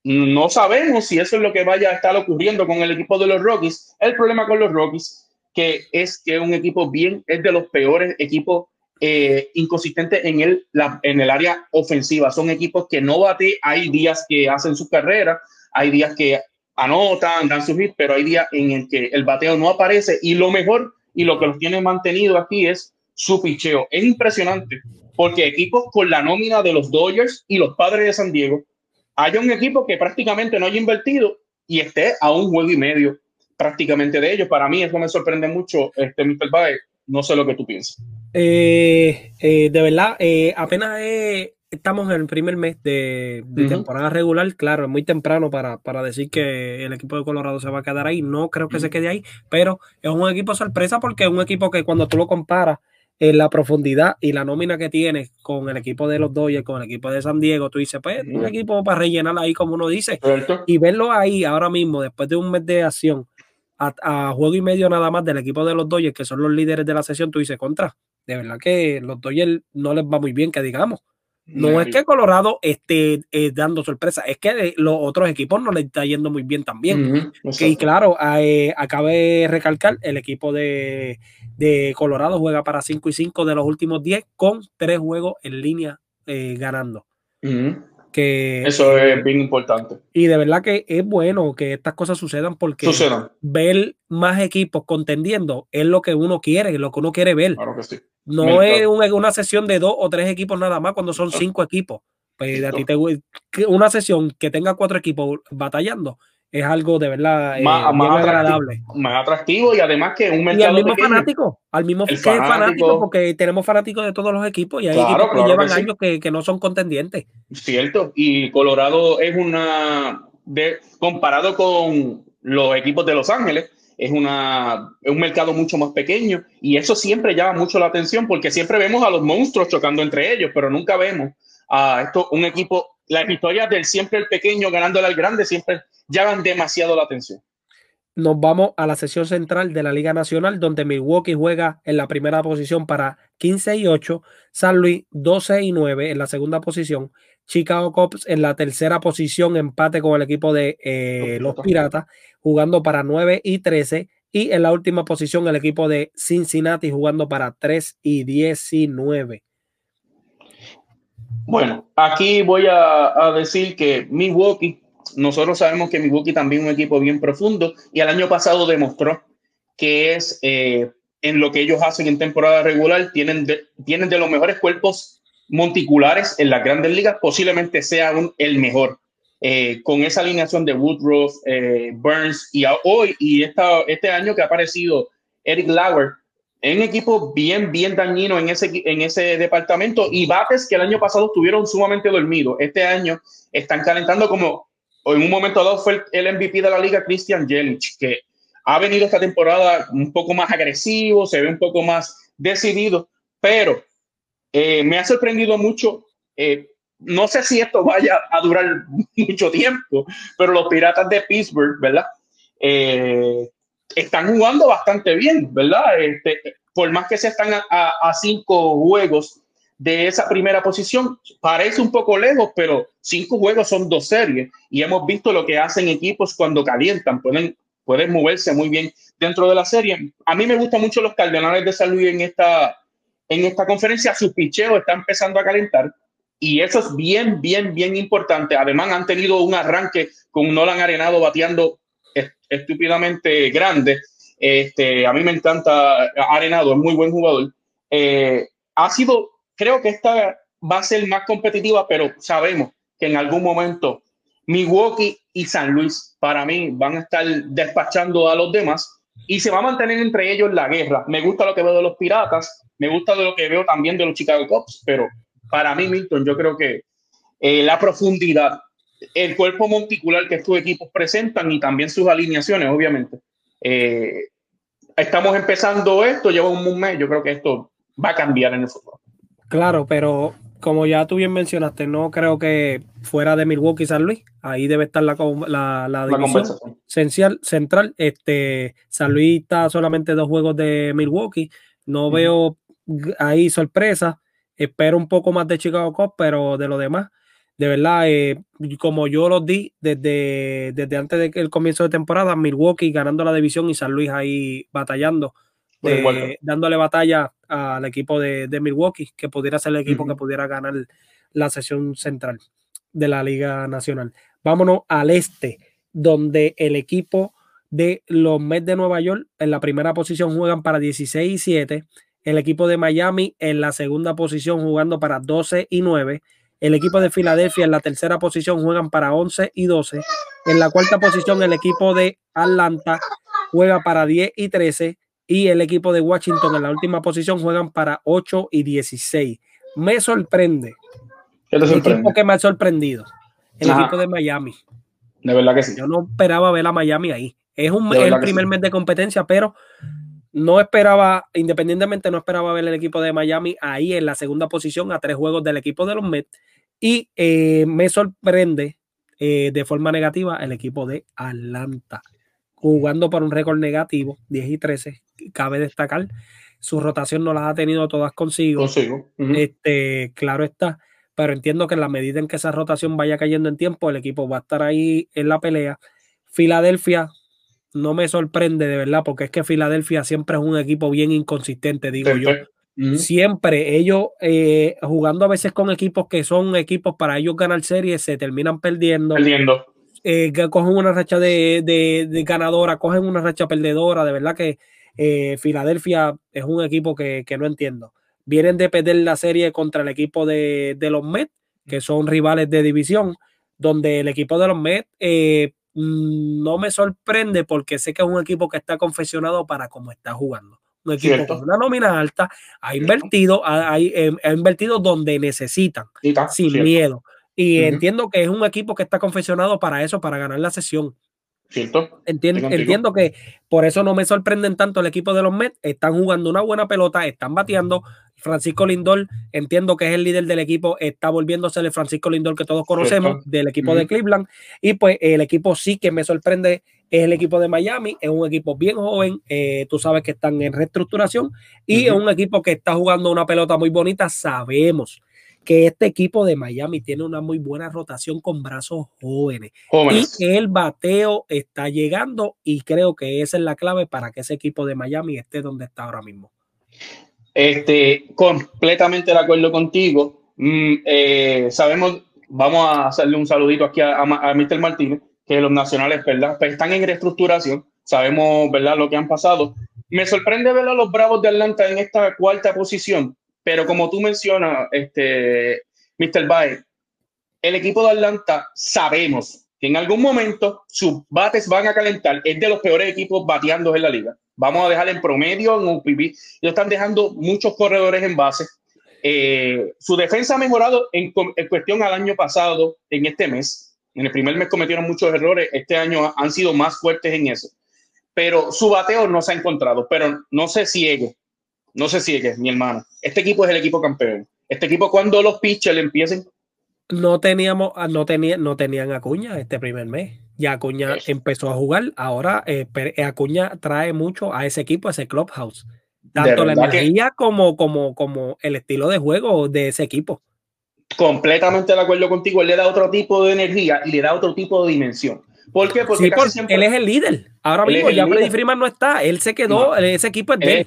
no sabemos si eso es lo que vaya a estar ocurriendo con el equipo de los Rockies. El problema con los Rockies que es que un equipo bien es de los peores equipos eh, inconsistentes en el, en el área ofensiva. Son equipos que no bate. Hay días que hacen su carrera, hay días que anotan, dan sus hits, pero hay días en el que el bateo no aparece. Y lo mejor y lo que los tiene mantenido aquí es su picheo. Es impresionante porque equipos con la nómina de los Dodgers y los padres de San Diego haya un equipo que prácticamente no haya invertido y esté a un juego y medio prácticamente de ellos. Para mí eso me sorprende mucho, este Mr. Bae. No sé lo que tú piensas. Eh, eh, de verdad, eh, apenas estamos en el primer mes de, temporada regular. Claro, es muy temprano para, para, decir que el equipo de Colorado se va a quedar ahí. No creo que se quede ahí, pero es un equipo sorpresa porque es un equipo que cuando tú lo comparas en la profundidad y la nómina que tienes con el equipo de los Dodgers, con el equipo de San Diego, tú dices, pues, un equipo para rellenar ahí, como uno dice, y verlo ahí ahora mismo, después de un mes de acción, a, juego y medio nada más del equipo de los Dodgers, que son los líderes de la sesión, tú dices, contra, de verdad que los Dodgers no les va muy bien, que digamos. No es que Colorado esté eh, dando sorpresa, es que los otros equipos no le está yendo muy bien también. y claro, eh, acabe de recalcar, el equipo de, Colorado juega para 5 y 5 de los últimos 10 con tres juegos en línea eh, ganando. Que, Eso es bien importante. Y de verdad que es bueno que estas cosas sucedan porque ver más equipos contendiendo es lo que uno quiere, lo que uno quiere ver. Claro que sí. No es una sesión de dos o tres equipos nada más cuando son cinco equipos. Pues a ti te, una sesión que tenga cuatro equipos batallando es algo de verdad eh, más, agradable. Más atractivo y además que un mercado. Y al mismo fanático, al mismo fanático. porque tenemos fanáticos de todos los equipos y hay equipos que llevan años que, no son contendientes. Cierto, y Colorado es una. De, comparado con los equipos de Los Ángeles, es, una, un mercado mucho más pequeño y eso siempre llama mucho la atención porque siempre vemos a los monstruos chocando entre ellos, pero nunca vemos a esto, un equipo, las historias del siempre el pequeño ganándole al grande siempre llaman demasiado la atención. Nos vamos a la sesión central de la Liga Nacional, donde Milwaukee juega en la primera posición para 15 y 8, San Luis 12 y 9 en la segunda posición, Chicago Cubs en la tercera posición, empate con el equipo de eh, los Piratas, jugando para 9 y 13. Y en la última posición, el equipo de Cincinnati jugando para 3 y 19. Bueno, aquí voy a, decir que Milwaukee, nosotros sabemos que Milwaukee también es un equipo bien profundo y el año pasado demostró que es eh, en lo que ellos hacen en temporada regular, tienen tienen de los mejores cuerpos monticulares en las grandes ligas, posiblemente sea el mejor. Eh, con esa alineación de Woodruff, eh, Burns y hoy y este año que ha aparecido Eric Lauer en un equipo bien, bien dañino en ese, en ese departamento y bates que el año pasado estuvieron sumamente dormidos. Este año están calentando como en un momento dado fue el MVP de la liga Christian Jelic, que ha venido esta temporada un poco más agresivo, se ve un poco más decidido, pero eh, me ha sorprendido mucho. Eh, no sé si esto vaya a durar mucho tiempo, pero los Piratas de Pittsburgh, ¿verdad? Eh, están jugando bastante bien, ¿verdad? Este, por más que se están a, cinco juegos de esa primera posición, parece un poco lejos, pero cinco juegos son dos series y hemos visto lo que hacen equipos cuando calientan, pueden, pueden moverse muy bien dentro de la serie. A mí me gustan mucho los Cardenales de San Luis en esta, en esta conferencia su picheo está empezando a calentar y eso es bien, bien, bien importante. Además, han tenido un arranque con Nolan Arenado bateando estúpidamente grande. Este, a mí me encanta Arenado, es muy buen jugador. Eh, ha sido, creo que esta va a ser más competitiva, pero sabemos que en algún momento Milwaukee y San Luis, para mí, van a estar despachando a los demás y se va a mantener entre ellos la guerra. Me gusta lo que veo de los Piratas, me gusta de lo que veo también de los Chicago Cubs, pero para mí, Milton, yo creo que eh, la profundidad, el cuerpo monticular que estos equipos presentan y también sus alineaciones, obviamente. Eh, estamos empezando esto, lleva un mes, yo creo que esto va a cambiar en el futuro. Claro, pero como ya tú bien mencionaste, no creo que fuera de Milwaukee San Luis, ahí debe estar la, la, la, división central. Este, San Luis está solamente dos juegos de Milwaukee. No veo ahí sorpresa. Espero un poco más de Chicago Cubs, pero de lo demás, de verdad, eh, como yo los di desde, desde antes del comienzo de temporada, Milwaukee ganando la división y San Luis ahí batallando, eh, dándole batalla al equipo de, Milwaukee, que pudiera ser el equipo que pudiera ganar la sesión central de la Liga Nacional. Vámonos al este, donde el equipo de los Mets de Nueva York en la primera posición juegan para 16 y 7 el equipo de Miami en la segunda posición jugando para 12 y 9. El equipo de Filadelfia en la tercera posición juegan para 11 y 12. En la cuarta posición el equipo de Atlanta juega para 10 y 13. Y el equipo de Washington en la última posición juegan para 8 y 16. Me sorprende. el equipo que me ha sorprendido. El equipo de Miami. De verdad que sí. Yo no esperaba ver a Miami ahí. Es, un, el primer mes de competencia, pero no esperaba, independientemente, no esperaba ver el equipo de Miami ahí en la segunda posición a tres juegos del equipo de los Mets. Y eh, me sorprende eh, de forma negativa el equipo de Atlanta, jugando por un récord negativo, 10 y 13. Cabe destacar, su rotación no las ha tenido todas consigo. consigo. este, claro está. pero entiendo que en la medida en que esa rotación vaya cayendo en tiempo, el equipo va a estar ahí en la pelea. Filadelfia no me sorprende de verdad, porque es que Filadelfia siempre es un equipo bien inconsistente, digo yo. Siempre ellos eh, jugando a veces con equipos que son equipos para ellos ganar series, se terminan perdiendo. Perdiendo. Eh, cogen una racha de, ganadora, cogen una racha perdedora. De verdad que eh, Filadelfia es un equipo que, no entiendo. Vienen de perder la serie contra el equipo de, los Mets, que son rivales de división, donde el equipo de los Mets mm, no me sorprende porque sé que es un equipo que está confesionado para cómo está jugando un equipo con una nómina alta, ha invertido, ha, eh, invertido donde necesitan, sin miedo. Y entiendo que es un equipo que está confeccionado para eso, para ganar la sesión. Cierto. Entiendo, entiendo que por eso no me sorprenden tanto el equipo de los Mets. Están jugando una buena pelota, están bateando. Francisco Lindor, entiendo que es el líder del equipo, está volviéndose el Francisco Lindor que todos conocemos del equipo de Cleveland. Y pues el equipo sí que me sorprende es el equipo de Miami, es un equipo bien joven, eh, tú sabes que están en reestructuración y es un equipo que está jugando una pelota muy bonita. Sabemos que este equipo de Miami tiene una muy buena rotación con brazos jóvenes, y el bateo está llegando y creo que esa es la clave para que ese equipo de Miami esté donde está ahora mismo. Este, completamente de acuerdo contigo. Mm, eh, sabemos, vamos a hacerle un saludito aquí a, a, a Mr. Martínez que los nacionales, ¿verdad? Pues están en reestructuración, sabemos, ¿verdad?, lo que han pasado. Me sorprende ver a los Bravos de Atlanta en esta cuarta posición, pero como tú mencionas, este, Mr. Baez, el equipo de Atlanta sabemos que en algún momento sus bates van a calentar. Es de los peores equipos bateando en la liga. Vamos a dejar en promedio en UPB. Ellos están dejando muchos corredores en base. Eh, su defensa ha mejorado en, en, cuestión al año pasado, en este mes. En el primer mes cometieron muchos errores, este año han sido más fuertes en eso. Pero su bateo no se ha encontrado, pero no se ciegue, no se ciegue, mi hermano. Este equipo es el equipo campeón. Este equipo cuando los pitchers empiecen... No teníamos, ah, no, tenía, no tenían Acuña este primer mes. Ya Acuña empezó a jugar. Ahora eh, eh, Acuña trae mucho a ese equipo, a ese clubhouse. Tanto la energía como, como, como el estilo de juego de ese equipo completamente de acuerdo contigo, él le da otro tipo de energía y le da otro tipo de dimensión. ¿Por qué? Porque él es el líder. Ahora mismo ya Freddy Freeman no está, él se quedó, ese equipo es de él.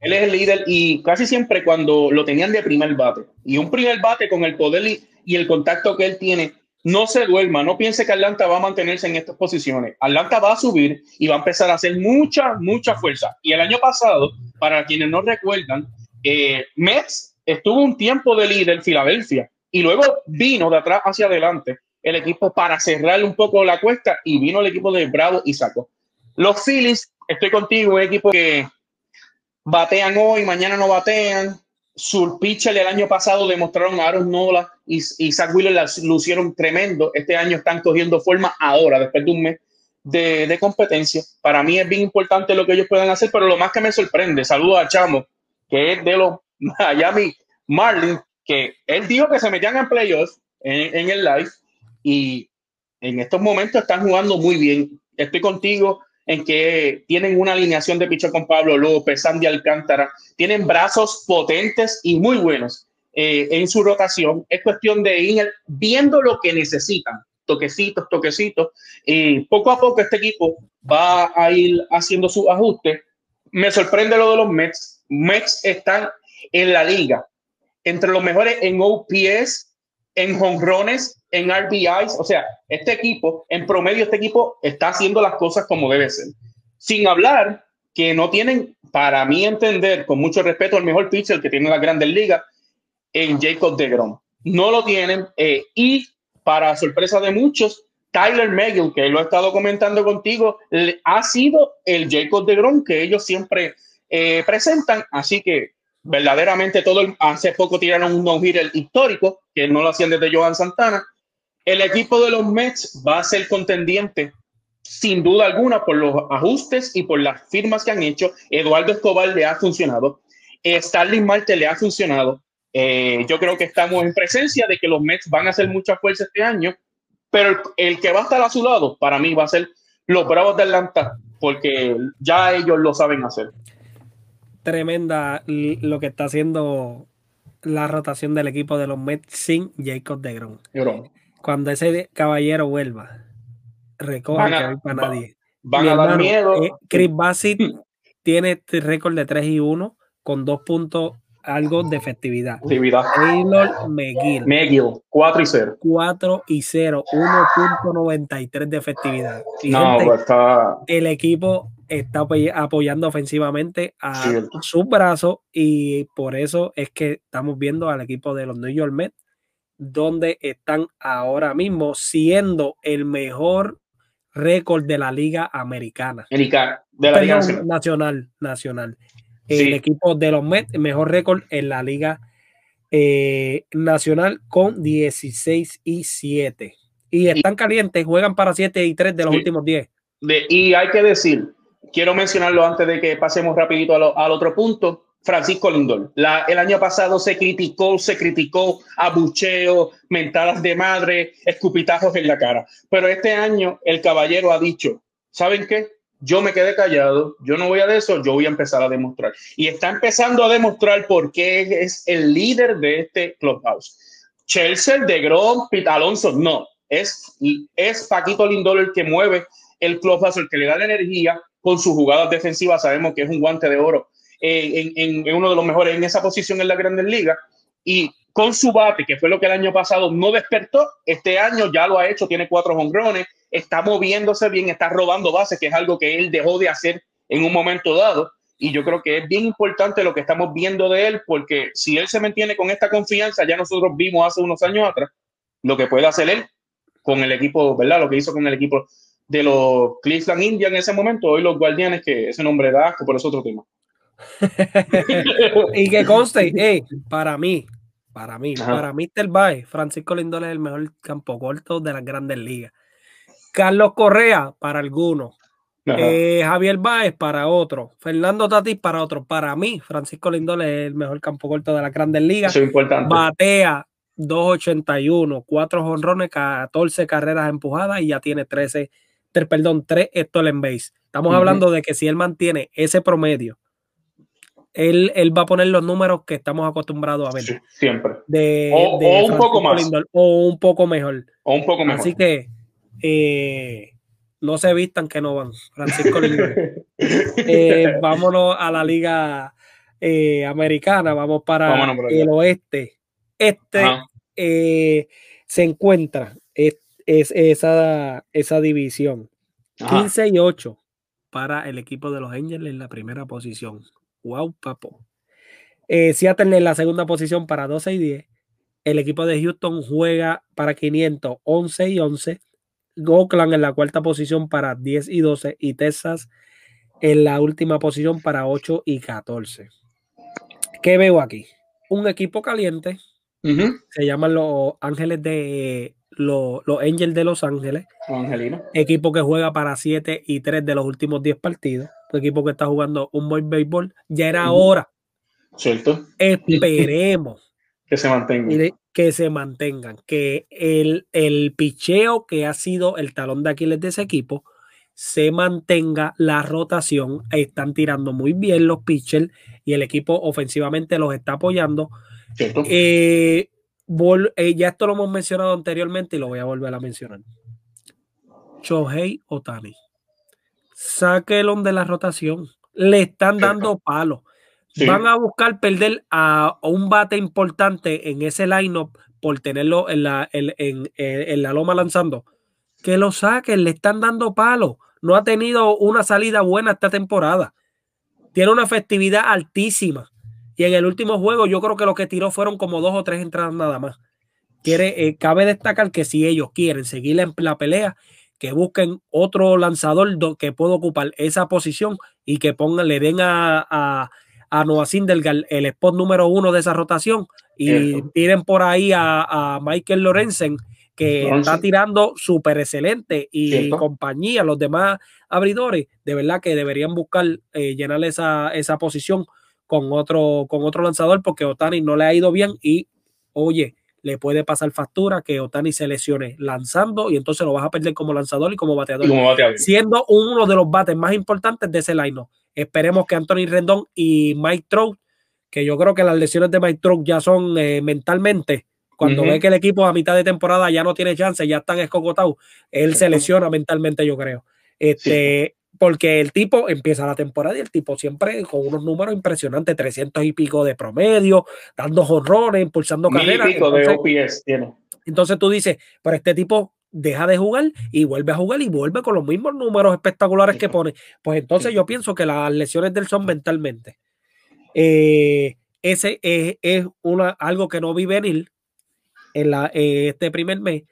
Él es el líder y casi siempre cuando lo tenían de primer bate y un primer bate con el poder y, el contacto que él tiene, no se duerma, no piense que Atlanta va a mantenerse en estas posiciones. Atlanta va a subir y va a empezar a hacer mucha, mucha fuerza. Y el año pasado, para quienes no recuerdan, eh, Mets estuvo un tiempo de líder Filadelfia y luego vino de atrás hacia adelante el equipo para cerrar un poco la cuesta y vino el equipo de Bravo y sacó. Los Phillies, estoy contigo, un equipo que batean hoy, mañana no batean. Su pitcher del año pasado demostraron a Aaron Nola y, y Zach Wheeler la lucieron tremendo. Este año están cogiendo forma ahora, después de un mes de, de, competencia. Para mí es bien importante lo que ellos puedan hacer, pero lo más que me sorprende, saludo a Chamo, que es de los Miami Marlins, que él dijo que se metían en playoffs en, el live y en estos momentos están jugando muy bien. Estoy contigo en que tienen una alineación de picho con Pablo López, Sandy Alcántara, tienen brazos potentes y muy buenos eh, en su rotación. Es cuestión de ir viendo lo que necesitan, toquecitos, toquecitos, y poco a poco este equipo va a ir haciendo sus ajustes. Me sorprende lo de los Mets. Mets están en la liga entre los mejores en OPS, en honrones, en RBIs. O sea, este equipo, en promedio, este equipo está haciendo las cosas como debe ser. Sin hablar que no tienen, para mí entender, con mucho respeto, el mejor pitcher que tiene la grandes ligas, en Jacob DeGrom. No lo tienen. Eh, y para sorpresa de muchos, Tyler Megill, que lo he estado comentando contigo, ha sido el Jacob DeGrom que ellos siempre eh, presentan. Así que verdaderamente todo hace poco tiraron un no-hitter histórico, que no lo hacían desde Joan Santana. El equipo de los Mets va a ser contendiente sin duda alguna por los ajustes y por las firmas que han hecho. Eduardo Escobar le ha funcionado. Starling Marte le ha funcionado. Eh, yo creo que estamos en presencia de que los Mets van a hacer mucha fuerza este año, pero el, que va a estar a su lado, para mí, va a ser los Bravos de Atlanta, porque ya ellos lo saben hacer tremenda lo que está haciendo la rotación del equipo de los Mets sin Jacob de Grom. Cuando ese caballero vuelva, recoja que hay para nadie. Van Mi a dar hermano, miedo. eh, Chris Bassett tiene este récord de 3 y 1 con 2 puntos algo de efectividad. Actividad. Taylor McGill, McGill, 4 y 0. 4 y 0, 1.93 de efectividad. Y No, gente, pues está. el equipo está apoy- apoyando ofensivamente a Cierto. sus brazos y por eso es que estamos viendo al equipo de los New York Mets donde están ahora mismo siendo el mejor récord de la liga americana. Erika, de la Liga Nacional. nacional, nacional. Sí. El equipo de los Mets, mejor récord en la liga eh, nacional con 16 y 7. Y están calientes, juegan para 7 y 3 de los Sí. últimos 10. De- y hay que decir, quiero mencionarlo antes de que pasemos rapidito lo- al otro punto. Francisco Lindor. El año pasado se criticó, se criticó abucheo, mentadas de madre, escupitajos en la cara. Pero este año el caballero ha dicho, ¿saben qué? Yo me quedé callado, yo no voy a de eso, yo voy a empezar a demostrar. Y está empezando a demostrar por qué es el líder de este clubhouse. Chelsea, de Grom, Pete Alonso, no. Es, es Paquito Lindor el que mueve el clubhouse, el que le da la energía con sus jugadas defensivas. Sabemos que es un guante de oro en uno de los mejores en esa posición en la Grandes Ligas. Y con su bate, que fue lo que el año pasado no despertó, este año ya lo ha hecho, tiene cuatro honrones, está moviéndose bien, está robando bases, que es algo que él dejó de hacer en un momento dado. Y yo creo que es bien importante lo que estamos viendo de él, porque si él se mantiene con esta confianza, ya nosotros vimos hace unos años atrás lo que puede hacer él con el equipo, ¿verdad? Lo que hizo con el equipo de los Cleveland Indians en ese momento, hoy los Guardianes, que ese nombre da asco, pero es otro tema. y que conste, eh, para mí, para mí, Ajá. para Mr. Baez, Francisco Lindor es el mejor campo corto de las grandes ligas. Carlos Correa, para algunos. Eh, Javier Baez, para otros. Fernando Tatis, para otros. Para mí, Francisco Lindor es el mejor campo corto de las grandes ligas. Eso es importante. Batea 281, 4 jonrones, 14 carreras empujadas y ya tiene 13, perdón, 3 stolen base. Estamos hablando de que si él mantiene ese promedio, él, él va a poner los números que estamos acostumbrados a ver. Sí, siempre. De, O- de o un poco más. Lindor, o un poco mejor. O un poco mejor. Así que eh, no se vistan que no van. Francisco Lindor. Eh, vámonos a la liga eh, americana, vamos para el oeste. Este se encuentra es, es esa, esa división. Ajá. 15 y 8 para el equipo de los Angels en la primera posición. Wow, papo. Eh, Seattle en la segunda posición para 12 y 10. El equipo de Houston juega para 500, 11 y 11. Oakland en la cuarta posición para 10 y 12. Y Texas en la última posición para 8 y 14. ¿Qué veo aquí? Un equipo caliente. Ujú. Se llaman los Ángeles de los, los Angels de Los Ángeles Angelina. equipo que juega para 7 y 3 de los últimos 10 partidos, un equipo que está jugando un buen béisbol, ya era hora, ¿Cierto? esperemos Que se mantenga. mire, que se mantengan, que el, el picheo que ha sido el talón de Aquiles de ese equipo se mantenga la rotación, están tirando muy bien los pitchers y el equipo ofensivamente los está apoyando. ¿Cierto? Eh, vol- eh, ya esto lo hemos mencionado anteriormente y lo voy a volver a mencionar. Shohei Otani. Sáquelo de la rotación. Le están dando palos. Sí. Van a buscar perder a, a un bate importante en ese lineup por tenerlo en la, en, en- la loma lanzando. Que lo saquen, le están dando palos. No ha tenido una salida buena esta temporada. Tiene una efectividad altísima. Y en el último juego yo creo que lo que tiró fueron como dos o tres entradas nada más. Quiere, eh, cabe destacar que si ellos quieren seguir en la pelea, que busquen otro lanzador do- que pueda ocupar esa posición y que pongan, le den a, a, a Noah Syndergaard el spot número uno de esa rotación y Cierto. tiren por ahí a, a Michael Lorenzen que está tirando súper excelente y Cierto. compañía, los demás abridores, de verdad que deberían buscar eh, llenar esa, esa posición con otro, con otro lanzador porque Otani no le ha ido bien y oye, le puede pasar factura que Otani se lesione lanzando y entonces lo vas a perder como lanzador y como bateador Y como bateador. siendo uno de los bates más importantes de ese line. Esperemos que Anthony Rendón y Mike Trout que yo creo que las lesiones de Mike Trout ya son eh, mentalmente. Cuando ve que el equipo a mitad de temporada ya no tiene chance, ya están escocotados, él se lesiona mentalmente, yo creo. Este, porque el tipo empieza la temporada y el tipo siempre con unos números impresionantes, 300 y pico de promedio, dando jorrones, impulsando carreras. entonces, tiene. Entonces tú dices, pero este tipo deja de jugar y vuelve a jugar y vuelve con los mismos números espectaculares que pone. Pues entonces yo pienso que las lesiones del son mentalmente. Eh, ese es, una, algo que no vi venir en la, este primer mes.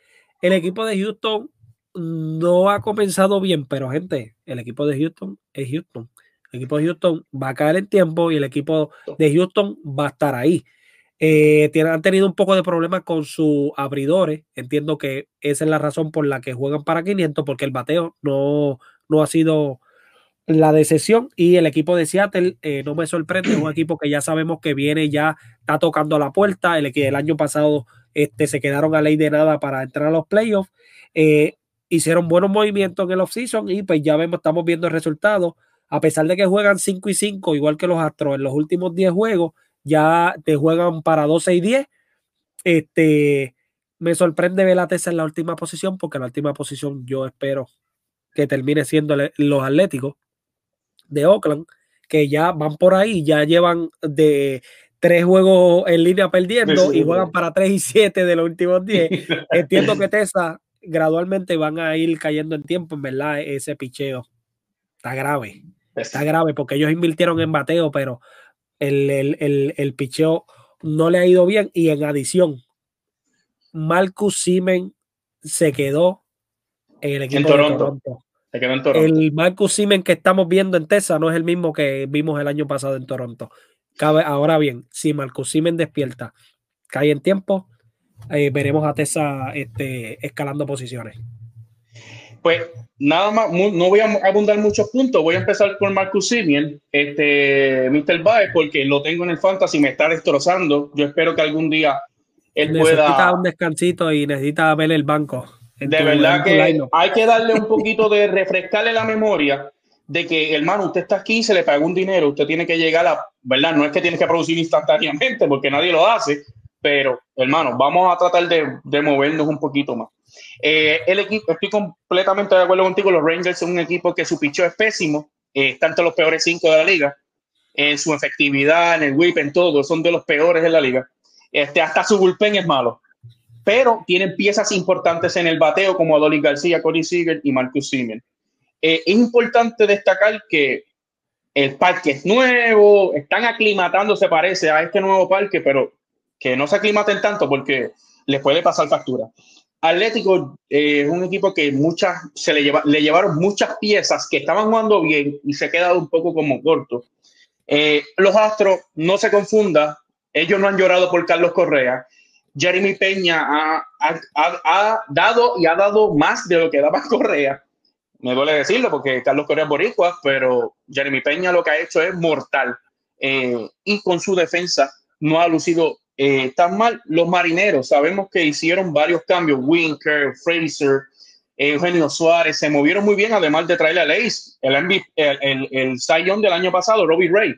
El equipo de Houston no ha comenzado bien, pero gente, el equipo de Houston es Houston. El equipo de Houston va a caer en tiempo y el equipo de Houston va a estar ahí. Eh, han tenido un poco de problemas con sus abridores. Entiendo que esa es la razón por la que juegan para 500, porque el bateo no, no ha sido la decisión. Y el equipo de Seattle eh, no me sorprende, es un equipo que ya sabemos que viene, ya está tocando la puerta. El, el año pasado este, se quedaron a ley de nada para entrar a los playoffs. Eh, hicieron buenos movimientos en el offseason y pues ya vemos, estamos viendo el resultado. A pesar de que juegan 5 y 5, igual que los Astros en los últimos 10 juegos, ya te juegan para 12 y 10. Este, me sorprende ver la Tesa en la última posición, porque en la última posición yo espero que termine siendo los Atléticos de Oakland, que ya van por ahí, ya llevan de tres juegos en línea perdiendo y juegan para 3 y 7 de los últimos 10. Entiendo que Tesa gradualmente van a ir cayendo en tiempo, en verdad, ese picheo está grave. Está grave porque ellos invirtieron en bateo, pero el, el, el, picheo no le ha ido bien. Y en adición, Marcus Simen se quedó en el equipo de Toronto. El Marcus Simen que estamos viendo en Tesa no es el mismo que vimos el año pasado en Toronto. Cabe, ahora bien, si Marcus Simen despierta, cae en tiempo, eh, veremos a Tessa este, escalando posiciones. Pues nada más, no voy a abundar muchos puntos. Voy a empezar con Marcus Simeon, este, Mr. Baez, porque lo tengo en el fantasy, me está destrozando. Yo espero que algún día él necesita un descansito y necesita ver el banco. De verdad que hay que darle un poquito de refrescarle la memoria de que, hermano, usted está aquí, se le paga un dinero, usted tiene que llegar a, ¿verdad? No es que tiene que producir instantáneamente, porque nadie lo hace, pero hermano, vamos a tratar de, movernos un poquito más. Eh, el equipo, estoy completamente de acuerdo contigo, los Rangers son un equipo que su picho es pésimo, eh, están entre los peores cinco de la liga, en su efectividad, en el whip, en todo, son de los peores de la liga. Este, hasta su bullpen es malo, pero tienen piezas importantes en el bateo como Adolis García, Cody Seager y Marcus Simen. Eh, es importante destacar que el parque es nuevo, están aclimatándose, parece, a este nuevo parque, pero que no se aclimaten tanto porque les puede pasar factura. Atlético eh, es un equipo que muchas se le, lleva, le llevaron muchas piezas que estaban jugando bien y se ha quedado un poco como corto. Eh, los Astros, no se confunda, ellos no han llorado por Carlos Correa. Jeremy Peña ha, ha, dado y ha dado más de lo que daba Correa. Me duele decirlo porque Carlos Correa es boricua, pero Jeremy Peña lo que ha hecho es mortal. Eh, y con su defensa no ha lucido eh, tan mal. Los marineros, sabemos que hicieron varios cambios. Winker, Fraser, Eugenio Suárez, se movieron muy bien, además de traerle a Ace, el, el, el, del año pasado, Robbie Ray.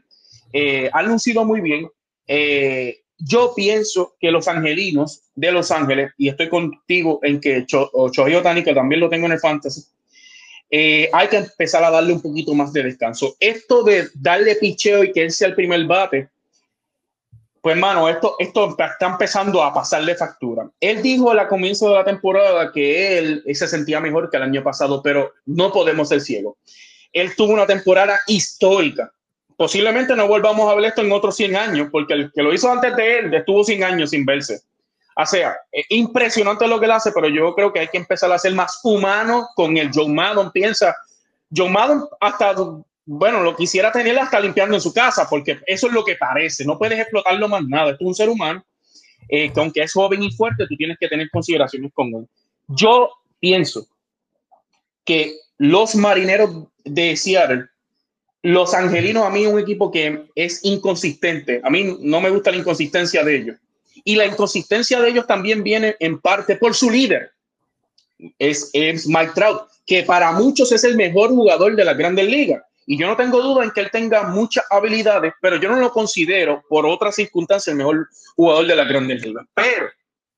Eh, han lucido muy bien. Eh, yo pienso que los angelinos de Los Ángeles, y estoy contigo en que Chohei Otani, que también lo tengo en el fantasy, hay que empezar a darle un poquito más de descanso. Esto de darle picheo y que sea el primer bate, pues, mano, esto, esto está empezando a pasarle factura. Él dijo al comienzo de la temporada que él, se sentía mejor que el año pasado, pero no podemos ser ciegos. Él tuvo una temporada histórica. Posiblemente no volvamos a ver esto en otros 100 años, porque el que lo hizo antes de él estuvo 100 años sin verse. O sea, es impresionante lo que él hace, pero yo creo que hay que empezar a ser más humano con el John Madden. Piensa, John Madden hasta bueno, lo quisiera tener hasta limpiando en su casa, porque eso es lo que parece. No puedes explotarlo más nada. Es un ser humano eh, que aunque es joven y fuerte, tú tienes que tener consideraciones con él. Yo pienso que los marineros de Seattle, los angelinos, a mí un equipo que es inconsistente. A mí no me gusta la inconsistencia de ellos. Y la inconsistencia de ellos también viene en parte por su líder. Es, Mike Trout, que para muchos es el mejor jugador de la grandes ligas Y yo no tengo duda en que él tenga muchas habilidades, pero yo no lo considero por otras circunstancias el mejor jugador de la Grandes Ligas. Pero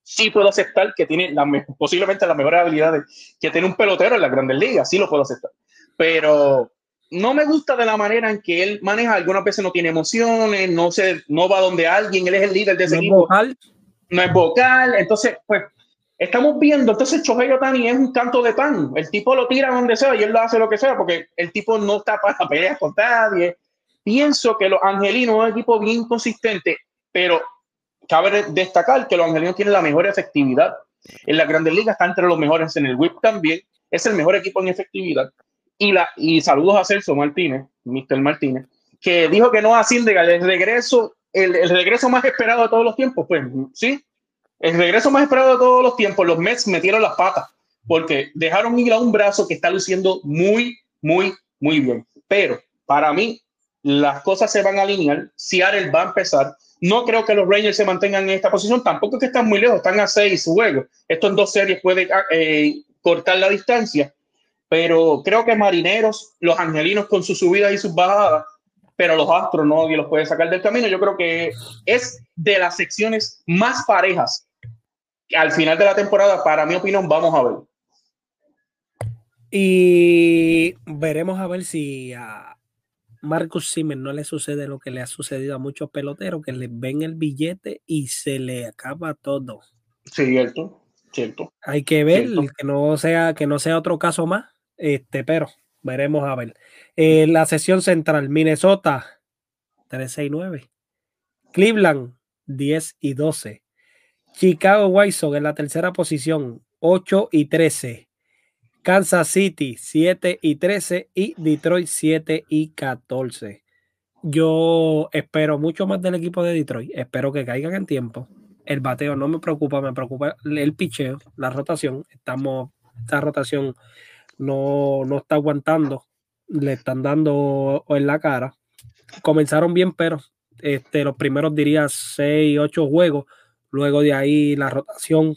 sí puedo aceptar que tiene la, posiblemente las mejores habilidades que tiene un pelotero en la Grandes Ligas, sí lo puedo aceptar. Pero no me gusta de la manera en que él maneja, algunas veces no tiene emociones, no, se, no va donde alguien, él es el líder de ese equipo. No es vocal, entonces, pues estamos viendo, entonces Chohei Otani es un canto de pan. El tipo lo tira donde sea y él lo hace lo que sea, porque el tipo no está para pelear con nadie. Pienso que los angelinos es un equipo bien consistente, pero cabe destacar que los angelinos tienen la mejor efectividad. En la Grandes Ligas está entre los mejores en el WIP también. Es el mejor equipo en efectividad. Y, la, y saludos a Celso Martínez, Mr. Martínez, que dijo que no a Sindegar, el regreso, el, el regreso más esperado de todos los tiempos. Pues sí, el regreso más esperado de todos los tiempos, los Mets metieron las patas porque dejaron ir a un brazo que está luciendo muy, muy, muy bien. Pero para mí, las cosas se van a alinear. Seattle va a empezar. No creo que los Rangers se mantengan en esta posición. Tampoco que están muy lejos, están a seis juegos. Esto en dos series puede eh, cortar la distancia. Pero creo que Marineros, los Angelinos con sus subidas y sus bajadas, pero los Astros no los puede sacar del camino. Yo creo que es de las secciones más parejas al final de la temporada, para mi opinión, vamos a ver. Y veremos a ver si a Marcus Simmons no le sucede lo que le ha sucedido a muchos peloteros, que le ven el billete y se le acaba todo. Cierto, cierto. Hay que ver que no sea que no sea otro caso más, este, pero veremos a ver. Eh, la sesión central, Minnesota 13 y 9. Cleveland 10 y 12. Chicago White Sox en la tercera posición, 8 y 13. Kansas City, 7 y 13. Y Detroit, 7 y 14. Yo espero mucho más del equipo de Detroit. Espero que caigan en tiempo. El bateo no me preocupa, me preocupa el picheo, la rotación. Estamos, esta rotación no, no está aguantando. Le están dando en la cara. Comenzaron bien, pero este, los primeros diría 6, 8 juegos Luego de ahí la rotación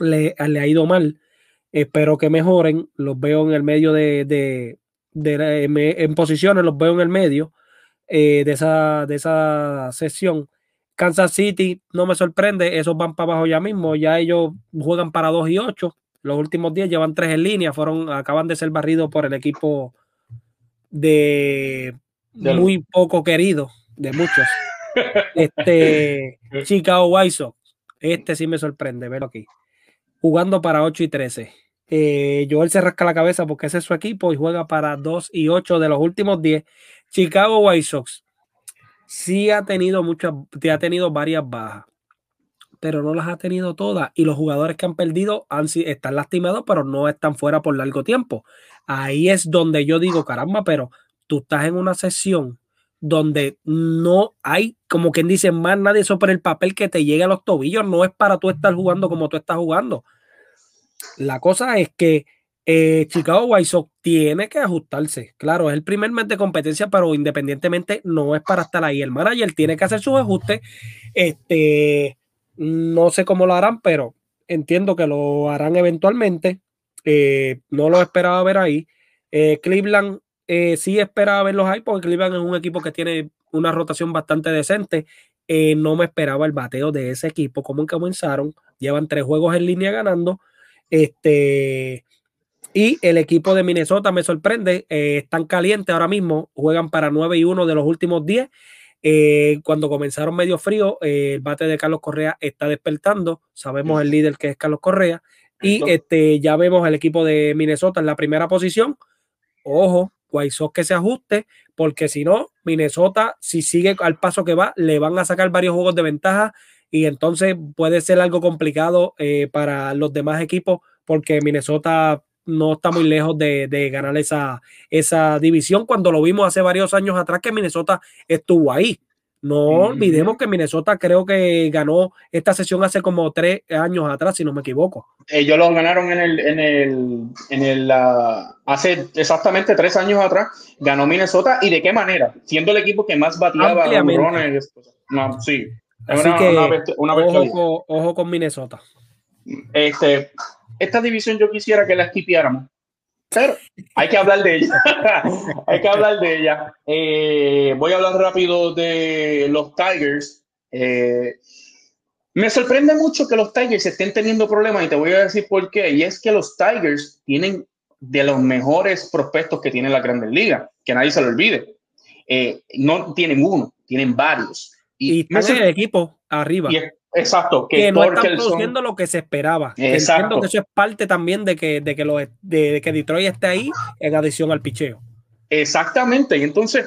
le, ha ido mal. Espero que mejoren. Los veo en el medio de, de, en posiciones, los veo en el medio eh, de, esa, de esa sesión. Kansas City no me sorprende, esos van para abajo ya mismo, ya ellos juegan para 2 y 8. Los últimos días llevan 3 en línea, fueron, acaban de ser barridos por el equipo de muy poco querido, de muchos. Este Chicago White Sox, este sí me sorprende verlo aquí. Jugando para 8 y 13. Eh, Joel se rasca la cabeza porque ese es su equipo y juega para 2 y 8 de los últimos 10. Chicago White Sox sí ha tenido muchas, ha tenido varias bajas, pero no las ha tenido todas. Y los jugadores que han perdido han, están lastimados, pero no están fuera por largo tiempo. Ahí es donde yo digo, caramba, pero tú estás en una sesión donde no hay, como quien dice, más nadie sobre el papel que te llegue a los tobillos. No es para tú estar jugando como tú estás jugando. La cosa es que eh, Chicago White Sox tiene que ajustarse. Claro, es el primer mes de competencia, pero independientemente no es para estar ahí. El manager tiene que hacer sus ajustes. Este, no sé cómo lo harán, pero entiendo que lo harán eventualmente. Eh, no lo esperaba ver ahí. Eh, Cleveland eh, sí esperaba verlos ahí porque Cleveland es un equipo que tiene una rotación bastante decente. Eh, no me esperaba el bateo de ese equipo, como comenzaron. Llevan tres juegos en línea ganando. Este, y el equipo de Minnesota me sorprende. Eh, están calientes ahora mismo. Juegan para 9 y 1 de los últimos 10. cuando comenzaron medio frío, el bate de Carlos Correa está despertando. Sabemos el líder que es Carlos Correa. Y este, ya vemos el equipo de Minnesota en la primera posición. Ojo, White que se ajuste, porque si no, Minnesota, si sigue al paso que va, le van a sacar varios juegos de ventaja y entonces puede ser algo complicado eh, para los demás equipos, porque Minnesota no está muy lejos de, de, ganar esa, esa división cuando lo vimos hace varios años atrás que Minnesota estuvo ahí. No olvidemos que Minnesota creo que ganó esta sesión hace como tres años atrás, si no me equivoco. Ellos lo ganaron en el, en el, en el hace exactamente tres años atrás, ganó Minnesota y de qué manera, siendo el equipo que más bateaba No, sí. Así que ojo, con Minnesota. Este, esta división yo quisiera que la esquipiáramos Pero hay que hablar de ella. hay que hablar de ella. Eh, voy a hablar rápido de los Tigers. Eh, me sorprende mucho que los Tigers estén teniendo problemas y te voy a decir por qué. Y es que los Tigers tienen de los mejores prospectos que tiene la Grandes Ligas, que nadie se lo olvide. Eh, no tienen uno, tienen varios. Y, y están el equipo arriba. Exacto. Que, no están produciendo lo que se esperaba. Exacto. Que eso es parte también de que, de que, lo, de, que Detroit esté ahí en adición al picheo. Exactamente. Y entonces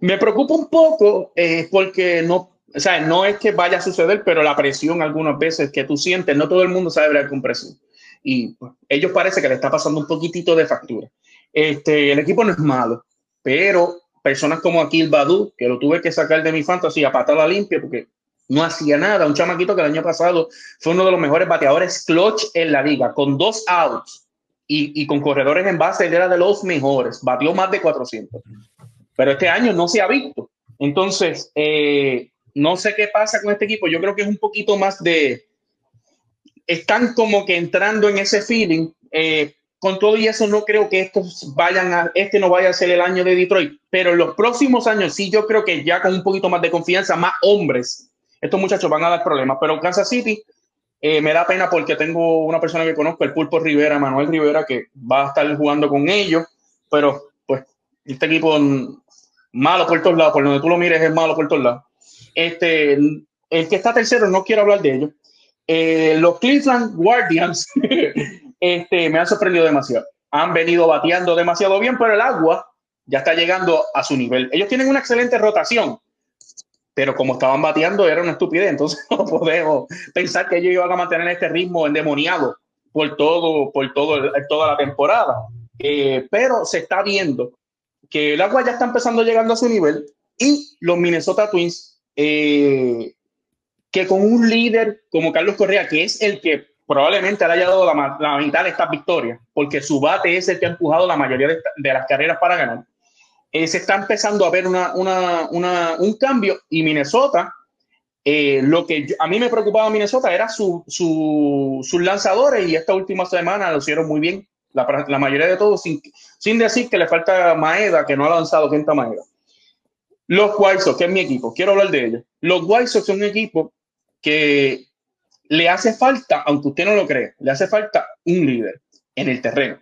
me preocupa un poco eh, porque no o sea, no es que vaya a suceder, pero la presión algunas veces que tú sientes, no todo el mundo sabe hablar con presión. Y pues, ellos parece que le está pasando un poquitito de factura. Este, el equipo no es malo, pero personas como Akil Badu, que lo tuve que sacar de mi fantasy a patada limpia porque no hacía nada. Un chamaquito que el año pasado fue uno de los mejores bateadores clutch en la liga, con dos outs y, con corredores en base, él era de los mejores, batió más de 400. Pero este año no se ha visto. Entonces, eh, no sé qué pasa con este equipo. Yo creo que es un poquito más de. Están como que entrando en ese feeling. Eh, con todo y eso, no creo que estos vayan a. Este no vaya a ser el año de Detroit. Pero en los próximos años, sí, yo creo que ya con un poquito más de confianza, más hombres, estos muchachos van a dar problemas. Pero Kansas City eh, me da pena porque tengo una persona que conozco, el Pulpo Rivera, Manuel Rivera, que va a estar jugando con ellos. Pero, pues, este equipo mm, malo por todos lados, por donde tú lo mires, es malo por todos lados. Este, el que está tercero, no quiero hablar de ellos. Eh, los Cleveland Guardians este, me han sorprendido demasiado. Han venido bateando demasiado bien, pero el agua ya está llegando a su nivel. Ellos tienen una excelente rotación, pero como estaban bateando era una estupidez. Entonces no podemos pensar que ellos iban a mantener este ritmo endemoniado por todo, por todo, toda la temporada. Eh, pero se está viendo que el agua ya está empezando llegando a su nivel y los Minnesota Twins eh, que con un líder como Carlos Correa, que es el que probablemente le haya dado la, mitad de estas victorias, porque su bate es el que ha empujado la mayoría de, las carreras para ganar, eh, se está empezando a ver una, un cambio y Minnesota, eh, lo que a mí me preocupaba Minnesota era su, sus lanzadores y esta última semana lo hicieron muy bien, la, la mayoría de todos, sin, sin, decir que le falta Maeda, que no ha lanzado Kenta Maeda. Los White Sox, que es mi equipo, quiero hablar de ellos. Los White Sox son un equipo que le hace falta, aunque usted no lo cree, le hace falta un líder en el terreno.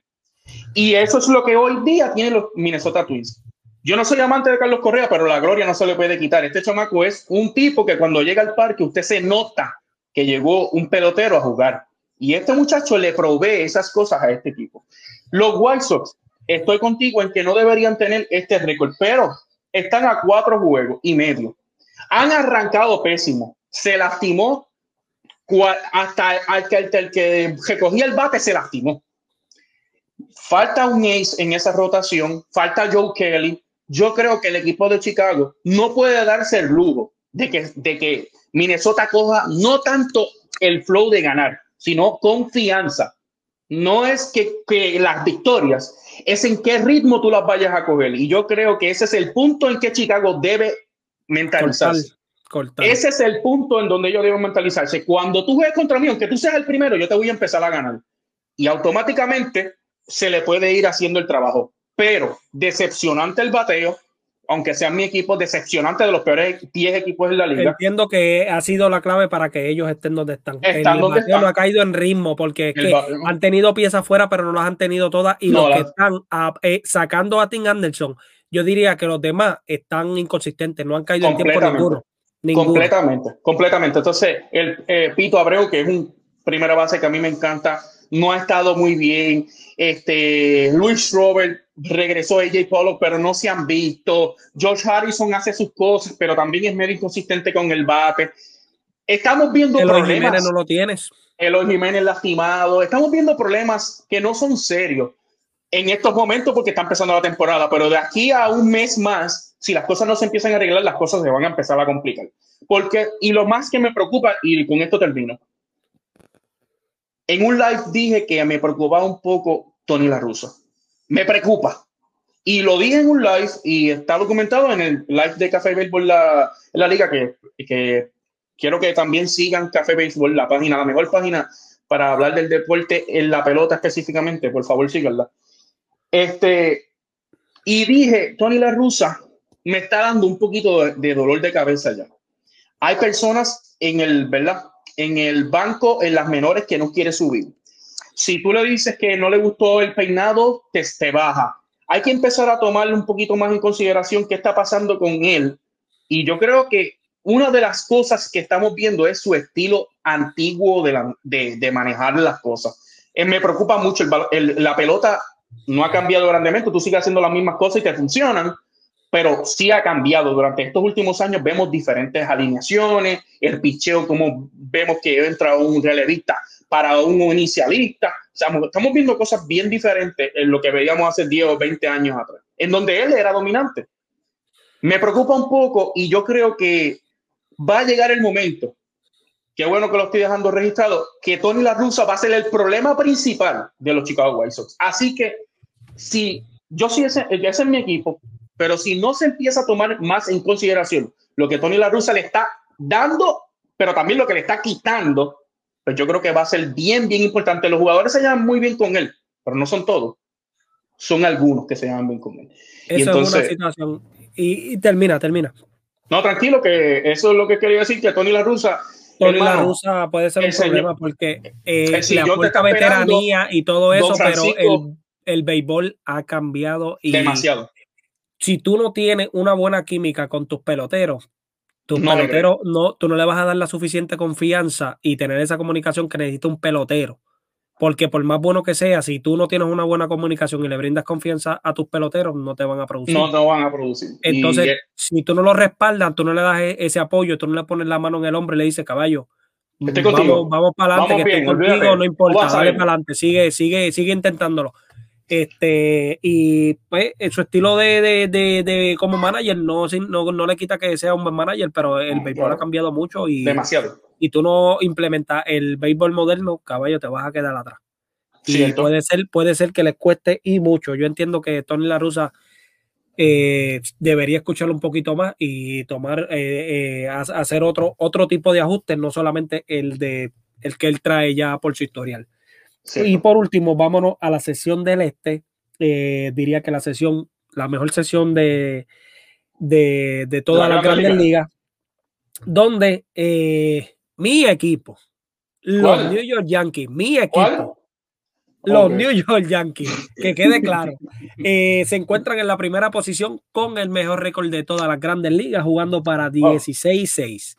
Y eso es lo que hoy día tienen los Minnesota Twins. Yo no soy amante de Carlos Correa, pero la gloria no se le puede quitar. Este chamaco es un tipo que cuando llega al parque usted se nota que llegó un pelotero a jugar. Y este muchacho le provee esas cosas a este equipo. Los White Sox, estoy contigo en que no deberían tener este récord, pero están a cuatro juegos y medio. Han arrancado pésimo. Se lastimó hasta el el que recogía el bate se lastimó. Falta un ace en esa rotación, falta Joe Kelly. Yo creo que el equipo de Chicago no puede darse el lujo de que, de que Minnesota coja no tanto el flow de ganar, sino confianza. No es que, que las victorias, es en qué ritmo tú las vayas a coger. Y yo creo que ese es el punto en que Chicago debe mentalizarse. Ese es el punto en donde ellos deben mentalizarse. Cuando tú juegues contra mí, aunque tú seas el primero, yo te voy a empezar a ganar. Y automáticamente se le puede ir haciendo el trabajo. Pero decepcionante el bateo, aunque sea mi equipo, decepcionante de los peores 10 equipos de la liga. Entiendo que ha sido la clave para que ellos estén donde están. Están el donde están. no ha caído en ritmo porque han tenido piezas fuera, pero no las han tenido todas. Y los que están eh, sacando a Tim Anderson, yo diría que los demás están inconsistentes, no han caído en tiempo ninguno. Completamente, completamente. Entonces, el eh, Pito Abreu, que es un primera base que a mí me encanta, no ha estado muy bien. Este, Luis Robert regresó AJ Polo, pero no se han visto. George Harrison hace sus cosas, pero también es medio inconsistente con el bate. Estamos viendo problemas. Jiménez no lo tienes. Eloy Jiménez lastimado. Estamos viendo problemas que no son serios en estos momentos porque está empezando la temporada, pero de aquí a un mes más, si las cosas no se empiezan a arreglar, las cosas se van a empezar a complicar. Porque, y lo más que me preocupa, y con esto termino, en un live dije que me preocupaba un poco Tony La Russa. Me preocupa. Y lo dije en un live y está documentado en el live de Café Béisbol la, la liga que, que quiero que también sigan Café Béisbol, la página, la mejor página para hablar del deporte en la pelota específicamente. Por favor, síganla. Este, y dije, Tony La Russa me está dando un poquito de, dolor de cabeza ya. Hay personas en el, ¿verdad? En el banco, en las menores, que no quiere subir. Si tú le dices que no le gustó el peinado, te, te baja. Hay que empezar a tomarle un poquito más en consideración qué está pasando con él. Y yo creo que una de las cosas que estamos viendo es su estilo antiguo de, de, manejar las cosas. Eh, me preocupa mucho, la pelota no ha cambiado grandemente, tú sigues haciendo las mismas cosas y te funcionan, pero sí ha cambiado. Durante estos últimos años vemos diferentes alineaciones, el picheo, como vemos que entra un relevista para un inicialista. estamos viendo cosas bien diferentes en lo que veíamos hace 10 o 20 años atrás, en donde él era dominante. Me preocupa un poco y yo creo que va a llegar el momento, qué bueno que lo estoy dejando registrado, que Tony La Russa va a ser el problema principal de los Chicago White Sox. Así que si yo sí, ese, ese es mi equipo, pero si no se empieza a tomar más en consideración lo que Tony La Russa le está dando, pero también lo que le está quitando, pues yo creo que va a ser bien, bien importante. Los jugadores se llevan muy bien con él, pero no son todos. Son algunos que se llevan bien con él. Eso y entonces, es una situación. y termina, termina. No, tranquilo, que eso es lo que quería decir, que Tony La Russa. Tony La Russa puede ser un problema porque eh, le aporta veteranía y todo eso, pero el, el, béisbol ha cambiado. Y demasiado. Si tú no tienes una buena química con tus peloteros, tus peloteros, no, tú no le vas a dar la suficiente confianza y tener esa comunicación que necesita un pelotero. Porque por más bueno que sea, si tú no tienes una buena comunicación y le brindas confianza a tus peloteros, no te van a producir. No te van a producir. Entonces, si tú no lo respaldas, tú no le das e-, ese apoyo, tú no le pones la mano en el hombro y le dices, caballo, vamos, vamos para adelante, que estoy contigo, no importa, dale para adelante, sigue, sigue, sigue intentándolo. Este, y pues su estilo de, de, de, de como manager no, no, no, le quita que sea un buen manager, pero el béisbol ha cambiado mucho y demasiado y tú no implementas el béisbol moderno, caballo, te vas a quedar atrás. Y puede ser, puede ser que les cueste y mucho. Yo entiendo que Tony La Russa eh, debería escucharlo un poquito más y tomar, eh, eh, hacer otro, otro tipo de ajustes, no solamente el de el que él trae ya por su historial. Y por último, vámonos a la sesión del este. diría que la sesión, la mejor sesión de, de, de todas las grandes ligas, donde mi equipo, los New York Yankees, mi equipo, los New York Yankees, que quede claro, eh, se encuentran en la primera posición con el mejor récord de todas las grandes ligas, jugando para 16-6.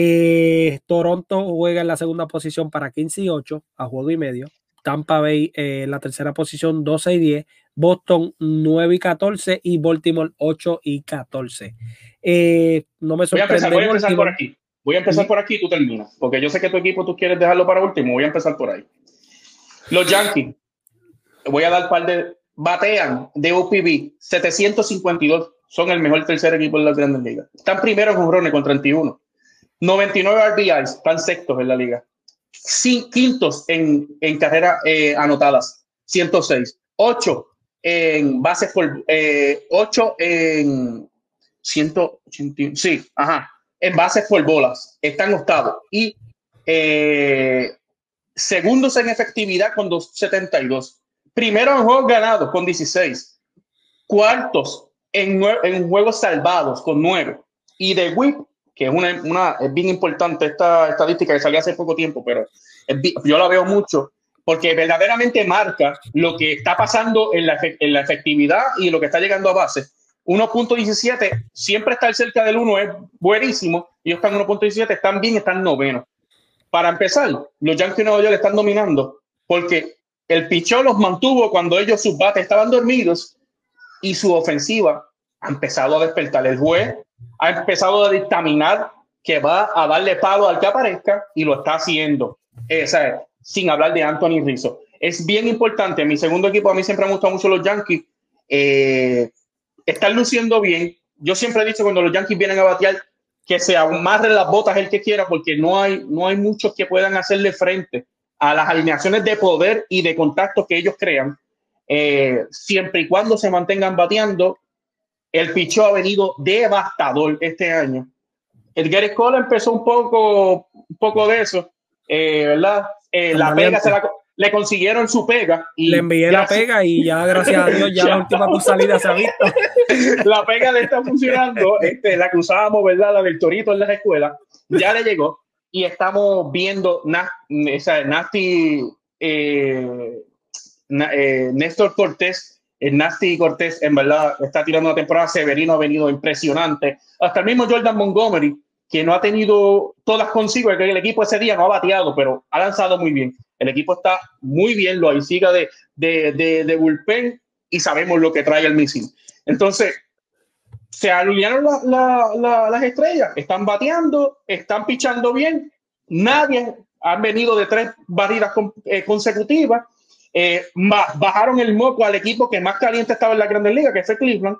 Eh, Toronto juega en la segunda posición para 15 y 8 a juego y medio. Tampa Bay eh, en la tercera posición 12 y 10. Boston 9 y 14 y Baltimore 8 y 14. no me sorprende. Voy a empezar, por aquí. Voy a empezar por aquí y tú terminas, porque yo sé que tu equipo tú quieres dejarlo para último. Voy a empezar por ahí. Los Yankees, voy a dar par de. Batean de OPB 752, son el mejor tercer equipo de las grandes ligas. Están primeros en Rones con 31. 99 RBIs, están sextos en la liga. quintos en, en carreras eh, anotadas, 106. 8 en bases por. Eh, 8 en 181. Sí, ajá en bases por bolas, están octavos. Y eh, segundos en efectividad con 272. Primero en juegos ganados con 16. Cuartos en, en juegos salvados con 9. Y de whip, que es una, una es bien importante esta estadística que salió hace poco tiempo, pero yo la veo mucho porque verdaderamente marca lo que está pasando en la, en la efectividad y lo que está llegando a base 1.17, siempre estar cerca del 1 es buenísimo. Ellos están en 1.17, están bien, están novenos. Para empezar, los Yankees de Nueva están dominando porque el pichón los mantuvo cuando ellos sus bates estaban dormidos y su ofensiva ha empezado a despertar. El juez ha empezado a dictaminar que va a darle pago al que aparezca y lo está haciendo. Esa es, sin hablar de Anthony Rizzo. Es bien importante. Mi segundo equipo, a mí siempre me han gustado mucho los Yankees. Eh, están luciendo bien. Yo siempre he dicho cuando los Yankees vienen a batear que se amarren las botas el que quiera porque no hay, no hay muchos que puedan hacerle frente a las alineaciones de poder y de contacto que ellos crean. Eh, siempre y cuando se mantengan bateando, el picho ha venido devastador este año. El Gary Cole empezó un poco, un poco de eso, eh, ¿verdad? Eh, la, pega se la, le consiguieron su pega. Y le envié la pega y ya, gracias a Dios, ya, la última salida se ha visto. la pega le está funcionando, este, la que usábamos, ¿verdad? La del torito en las escuelas, ya le llegó y estamos viendo esa, Nasty, eh, eh, Néstor Cortés, el Nasty Cortés, en verdad, está tirando una temporada. Severino ha venido impresionante. Hasta el mismo Jordan Montgomery, que no ha tenido todas consigo, que el equipo ese día no ha bateado, pero ha lanzado muy bien. El equipo está muy bien, lo siga de, de, de, de bullpen y sabemos lo que trae el misil. Entonces, se alinearon las estrellas, están bateando, están pichando bien, nadie han venido de tres barridas eh, consecutivas, eh, bajaron el moco al equipo que más caliente estaba en la Grandes Ligas, que fue Cleveland,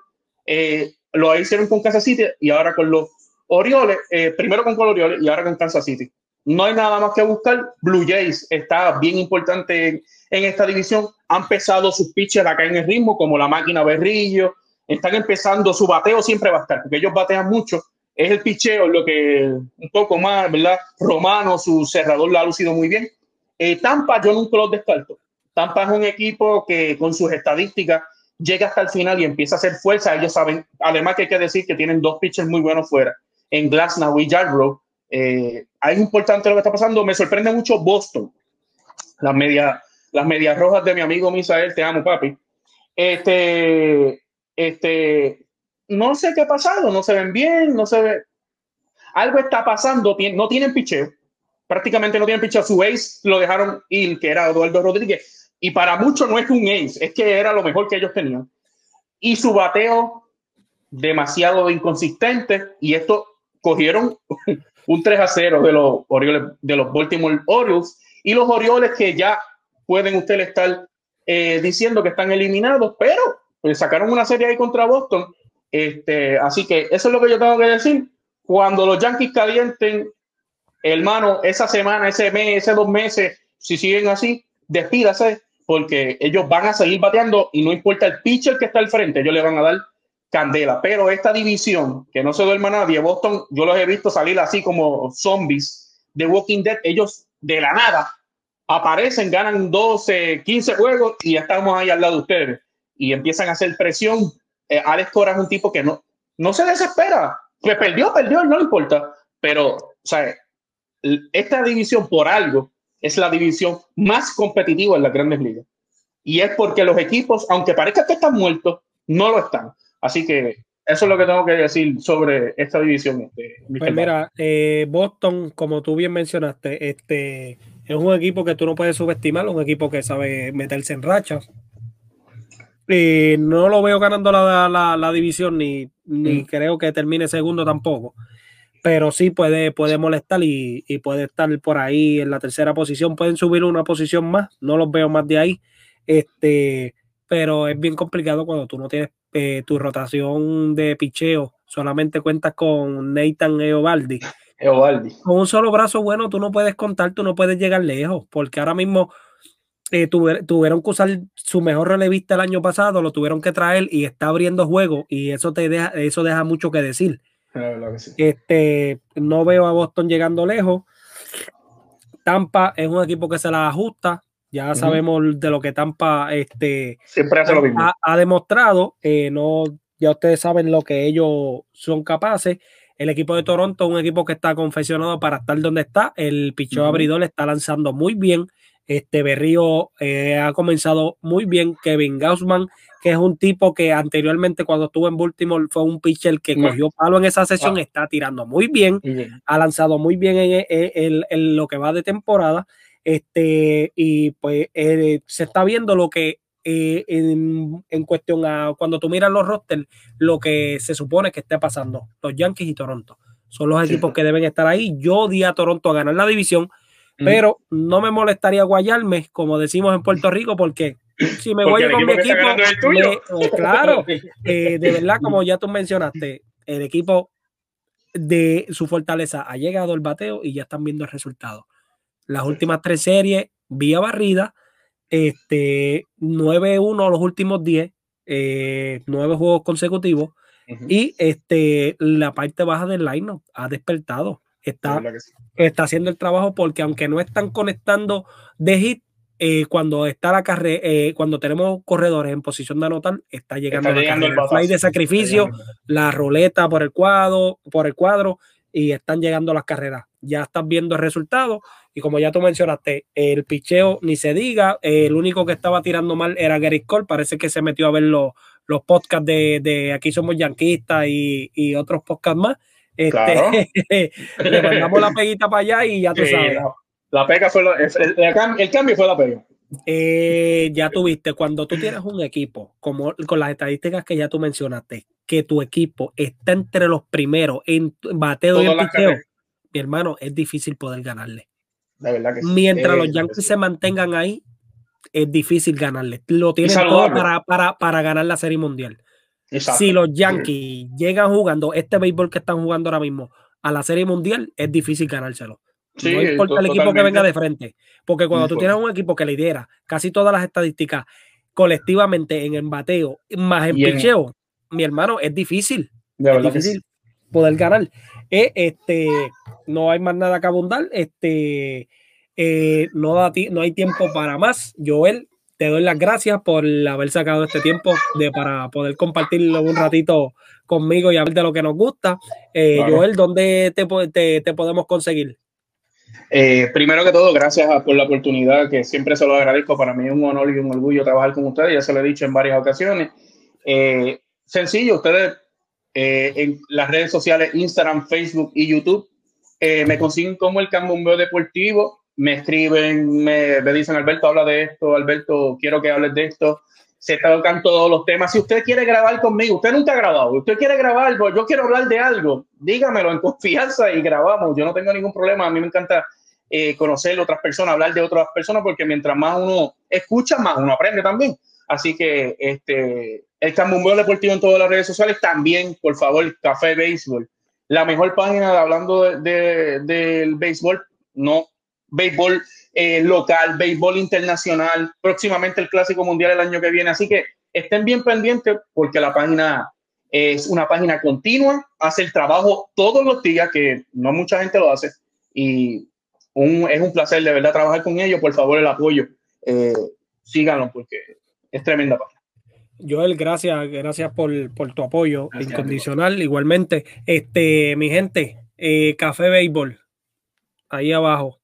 eh, lo hicieron con Kansas City y ahora con los Orioles, primero con Orioles y ahora con Kansas City. No hay nada más que buscar. Blue Jays está bien importante en, esta división. Han empezado sus pitchers acá en el ritmo, como la máquina Berrillo. Están empezando, su bateo siempre va a estar, porque ellos batean mucho. Es el picheo lo que un poco más, ¿verdad? Romano, su cerrador lo ha lucido muy bien. Eh, Tampa, yo nunca los descarto. Tampa es un equipo que con sus estadísticas llega hasta el final y empieza a hacer fuerza. Ellos saben, además que hay que decir que tienen dos pitchers muy buenos fuera, en Glasnow y Yarbrough, eh, es importante lo que está pasando. Me sorprende mucho Boston. Las medias, las medias rojas de mi amigo Misael, te amo, papi. Este, este, no sé qué ha pasado, no se ven bien, no se ve. Algo está pasando, no tienen picheo. Prácticamente no tienen picheo. Su ace lo dejaron ir, que era Eduardo Rodríguez. Y para muchos no es un ace, es que era lo mejor que ellos tenían. Y su bateo demasiado inconsistente. Y esto cogieron un 3 a 0 de los Orioles, de los Baltimore Orioles y los Orioles que ya pueden ustedes estar eh, diciendo que están eliminados, pero pues, sacaron una serie ahí contra Boston. Este, así que eso es lo que yo tengo que decir. Cuando los Yankees calienten, hermano, esa semana, ese mes, ese dos meses, si siguen así, despídase, porque ellos van a seguir bateando y no importa el pitcher que está al frente, ellos le van a dar candela. Pero esta división, que no se duerma nadie, Boston, yo los he visto salir así como zombies de Walking Dead, ellos de la nada aparecen, ganan 12, 15 juegos y estamos ahí al lado de ustedes. Y empiezan a hacer presión. Eh, Alex Cora es un tipo que no, no se desespera. Que perdió, perdió, no importa. Pero, o sea, esta división por algo es la división más competitiva en las grandes ligas. Y es porque los equipos, aunque parezca que están muertos, no lo están. Así que eso es lo que tengo que decir sobre esta división. Este, pues mira, eh, Boston, como tú bien mencionaste, este es un equipo que tú no puedes subestimar, un equipo que sabe meterse en rachas. Eh, no lo veo ganando la, división, ni, ni mm. creo que termine segundo tampoco. Pero sí puede, puede molestar y, y, puede estar por ahí en la tercera posición. Pueden subir una posición más, no los veo más de ahí. Este, pero es bien complicado cuando tú no tienes eh, tu rotación de picheo, solamente cuentas con Nathan Eovaldi. Eovaldi. Con un solo brazo bueno tú no puedes contar, tú no puedes llegar lejos, porque ahora mismo eh, tuvieron que usar su mejor relevista el año pasado, lo tuvieron que traer y está abriendo juego y eso te deja, eso deja mucho que decir. Este, no veo a Boston llegando lejos. Tampa es un equipo que se la ajusta, ya sabemos de lo que Tampa este, Siempre hace lo mismo. Ha, demostrado. Eh, no, ya ustedes saben lo que ellos son capaces. El equipo de Toronto es un equipo que está confeccionado para estar donde está. El pichón abridor está lanzando muy bien. Este Berrío eh, ha comenzado muy bien. Kevin Gaussman, que es un tipo que anteriormente cuando estuvo en Baltimore fue un pitcher que cogió palo en esa sesión, ah. está tirando muy bien, ha lanzado muy bien en, lo que va de temporada. Este, y pues eh, se está viendo lo que eh, en, cuestión a cuando tú miras los rosters, lo que se supone que esté pasando. Los Yankees y Toronto son los equipos que deben estar ahí. Yo di a Toronto a ganar la división, pero no me molestaría guayarme, como decimos en Puerto Rico, porque si me voy con mi equipo, eh, claro, de verdad, como ya tú mencionaste, el equipo de su fortaleza ha llegado el bateo y ya están viendo el resultado. Las últimas tres series, vía barrida, este, 9-1 los últimos 10, eh, nueve juegos consecutivos. Y este, la parte baja del line ha despertado. Está, está haciendo el trabajo porque aunque no están conectando de hit, eh, cuando está la carrera, eh, cuando tenemos corredores en posición de anotar, está llegando, Está la llegando el carrera. El de sacrificio, la ruleta por el cuadro, por el cuadro, y están llegando las carreras. Ya estás viendo el resultado. Y como ya tú mencionaste, el picheo ni se diga. El único que estaba tirando mal era Gary Cole. Parece que se metió a ver los, los podcasts de, de Aquí Somos Yanquistas y, y otros podcasts más. Este, Claro. le mandamos la peguita para allá y ya tú Sí, sabes. la, la pega fue la- el, el- el cam- el cambio fue la pega. Eh, ya tuviste, cuando tú tienes un equipo, como con las estadísticas que ya tú mencionaste, que tu equipo está entre los primeros en bateo y Todas en picheo, carreras. mi hermano, es difícil poder ganarle. Verdad que. Mientras Eh, los Yankees se mantengan ahí, es difícil ganarle. Lo tienen todo para, para, para ganar la Serie Mundial. Exacto. Si los Yankees llegan jugando este béisbol que están jugando ahora mismo a la Serie Mundial, es difícil ganárselo. Sí, no importa el equipo que venga de frente. Porque cuando tú importa. tienes un equipo que lidera casi todas las estadísticas colectivamente en el bateo más en picheo, mi hermano, es difícil. De Es poder ganar. Eh, este, no hay más nada que abundar. Este, eh, no, da no hay tiempo para más. Joel, te doy las gracias por haber sacado este tiempo de, para poder compartirlo un ratito conmigo y hablar de lo que nos gusta. Eh. Joel, ¿dónde te, po- te- te podemos conseguir? Eh, primero que todo, gracias a- por la oportunidad, que siempre se lo agradezco. Para mí es un honor y un orgullo trabajar con ustedes, ya se lo he dicho en varias ocasiones. Eh, sencillo, ustedes en las redes sociales, Instagram, Facebook y YouTube, me consiguen como el Cambombeo Deportivo, me escriben, me, me dicen, Alberto, habla de esto, Alberto, quiero que hables de esto. Se tocan todos los temas. Si usted quiere grabar conmigo, usted nunca ha grabado, usted quiere grabar, pues yo quiero hablar de algo, dígamelo en confianza y grabamos. Yo no tengo ningún problema. A mí me encanta eh, conocer otras personas, hablar de otras personas, porque mientras más uno escucha, más uno aprende también. Así que este, el Cambumbeo Deportivo en todas las redes sociales, también, por favor, Café Béisbol. La mejor página de- hablando de- de- del béisbol, no béisbol eh, local, béisbol internacional, próximamente el Clásico Mundial el año que viene. Así que estén bien pendientes porque la página es una página continua, hace el trabajo todos los días, que no mucha gente lo hace. Y un- es un placer de verdad trabajar con ellos. Por favor, el apoyo. Eh, síganlo porque es tremenda página. Joel, gracias, gracias por, por tu apoyo Gracias, incondicional. Igualmente, este, mi gente, eh, Café Béisbol, ahí abajo.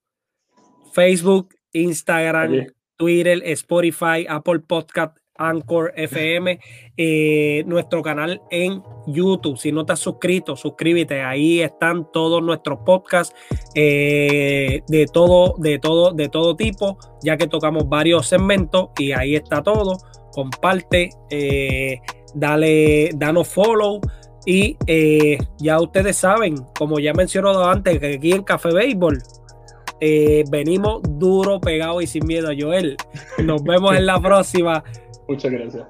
Facebook, Instagram. Twitter, Spotify, Apple Podcast, Anchor FM, eh, nuestro canal en YouTube. Si no te has suscrito, suscríbete. Ahí están todos nuestros podcasts eh, de todo, de todo, de todo tipo, ya que tocamos varios segmentos y ahí está todo. Comparte, eh, dale, danos follow. Y ya ustedes saben, como ya mencionado antes, que aquí en Café Béisbol eh, venimos duro, pegado y sin miedo Joel. Nos vemos en la próxima. Muchas gracias.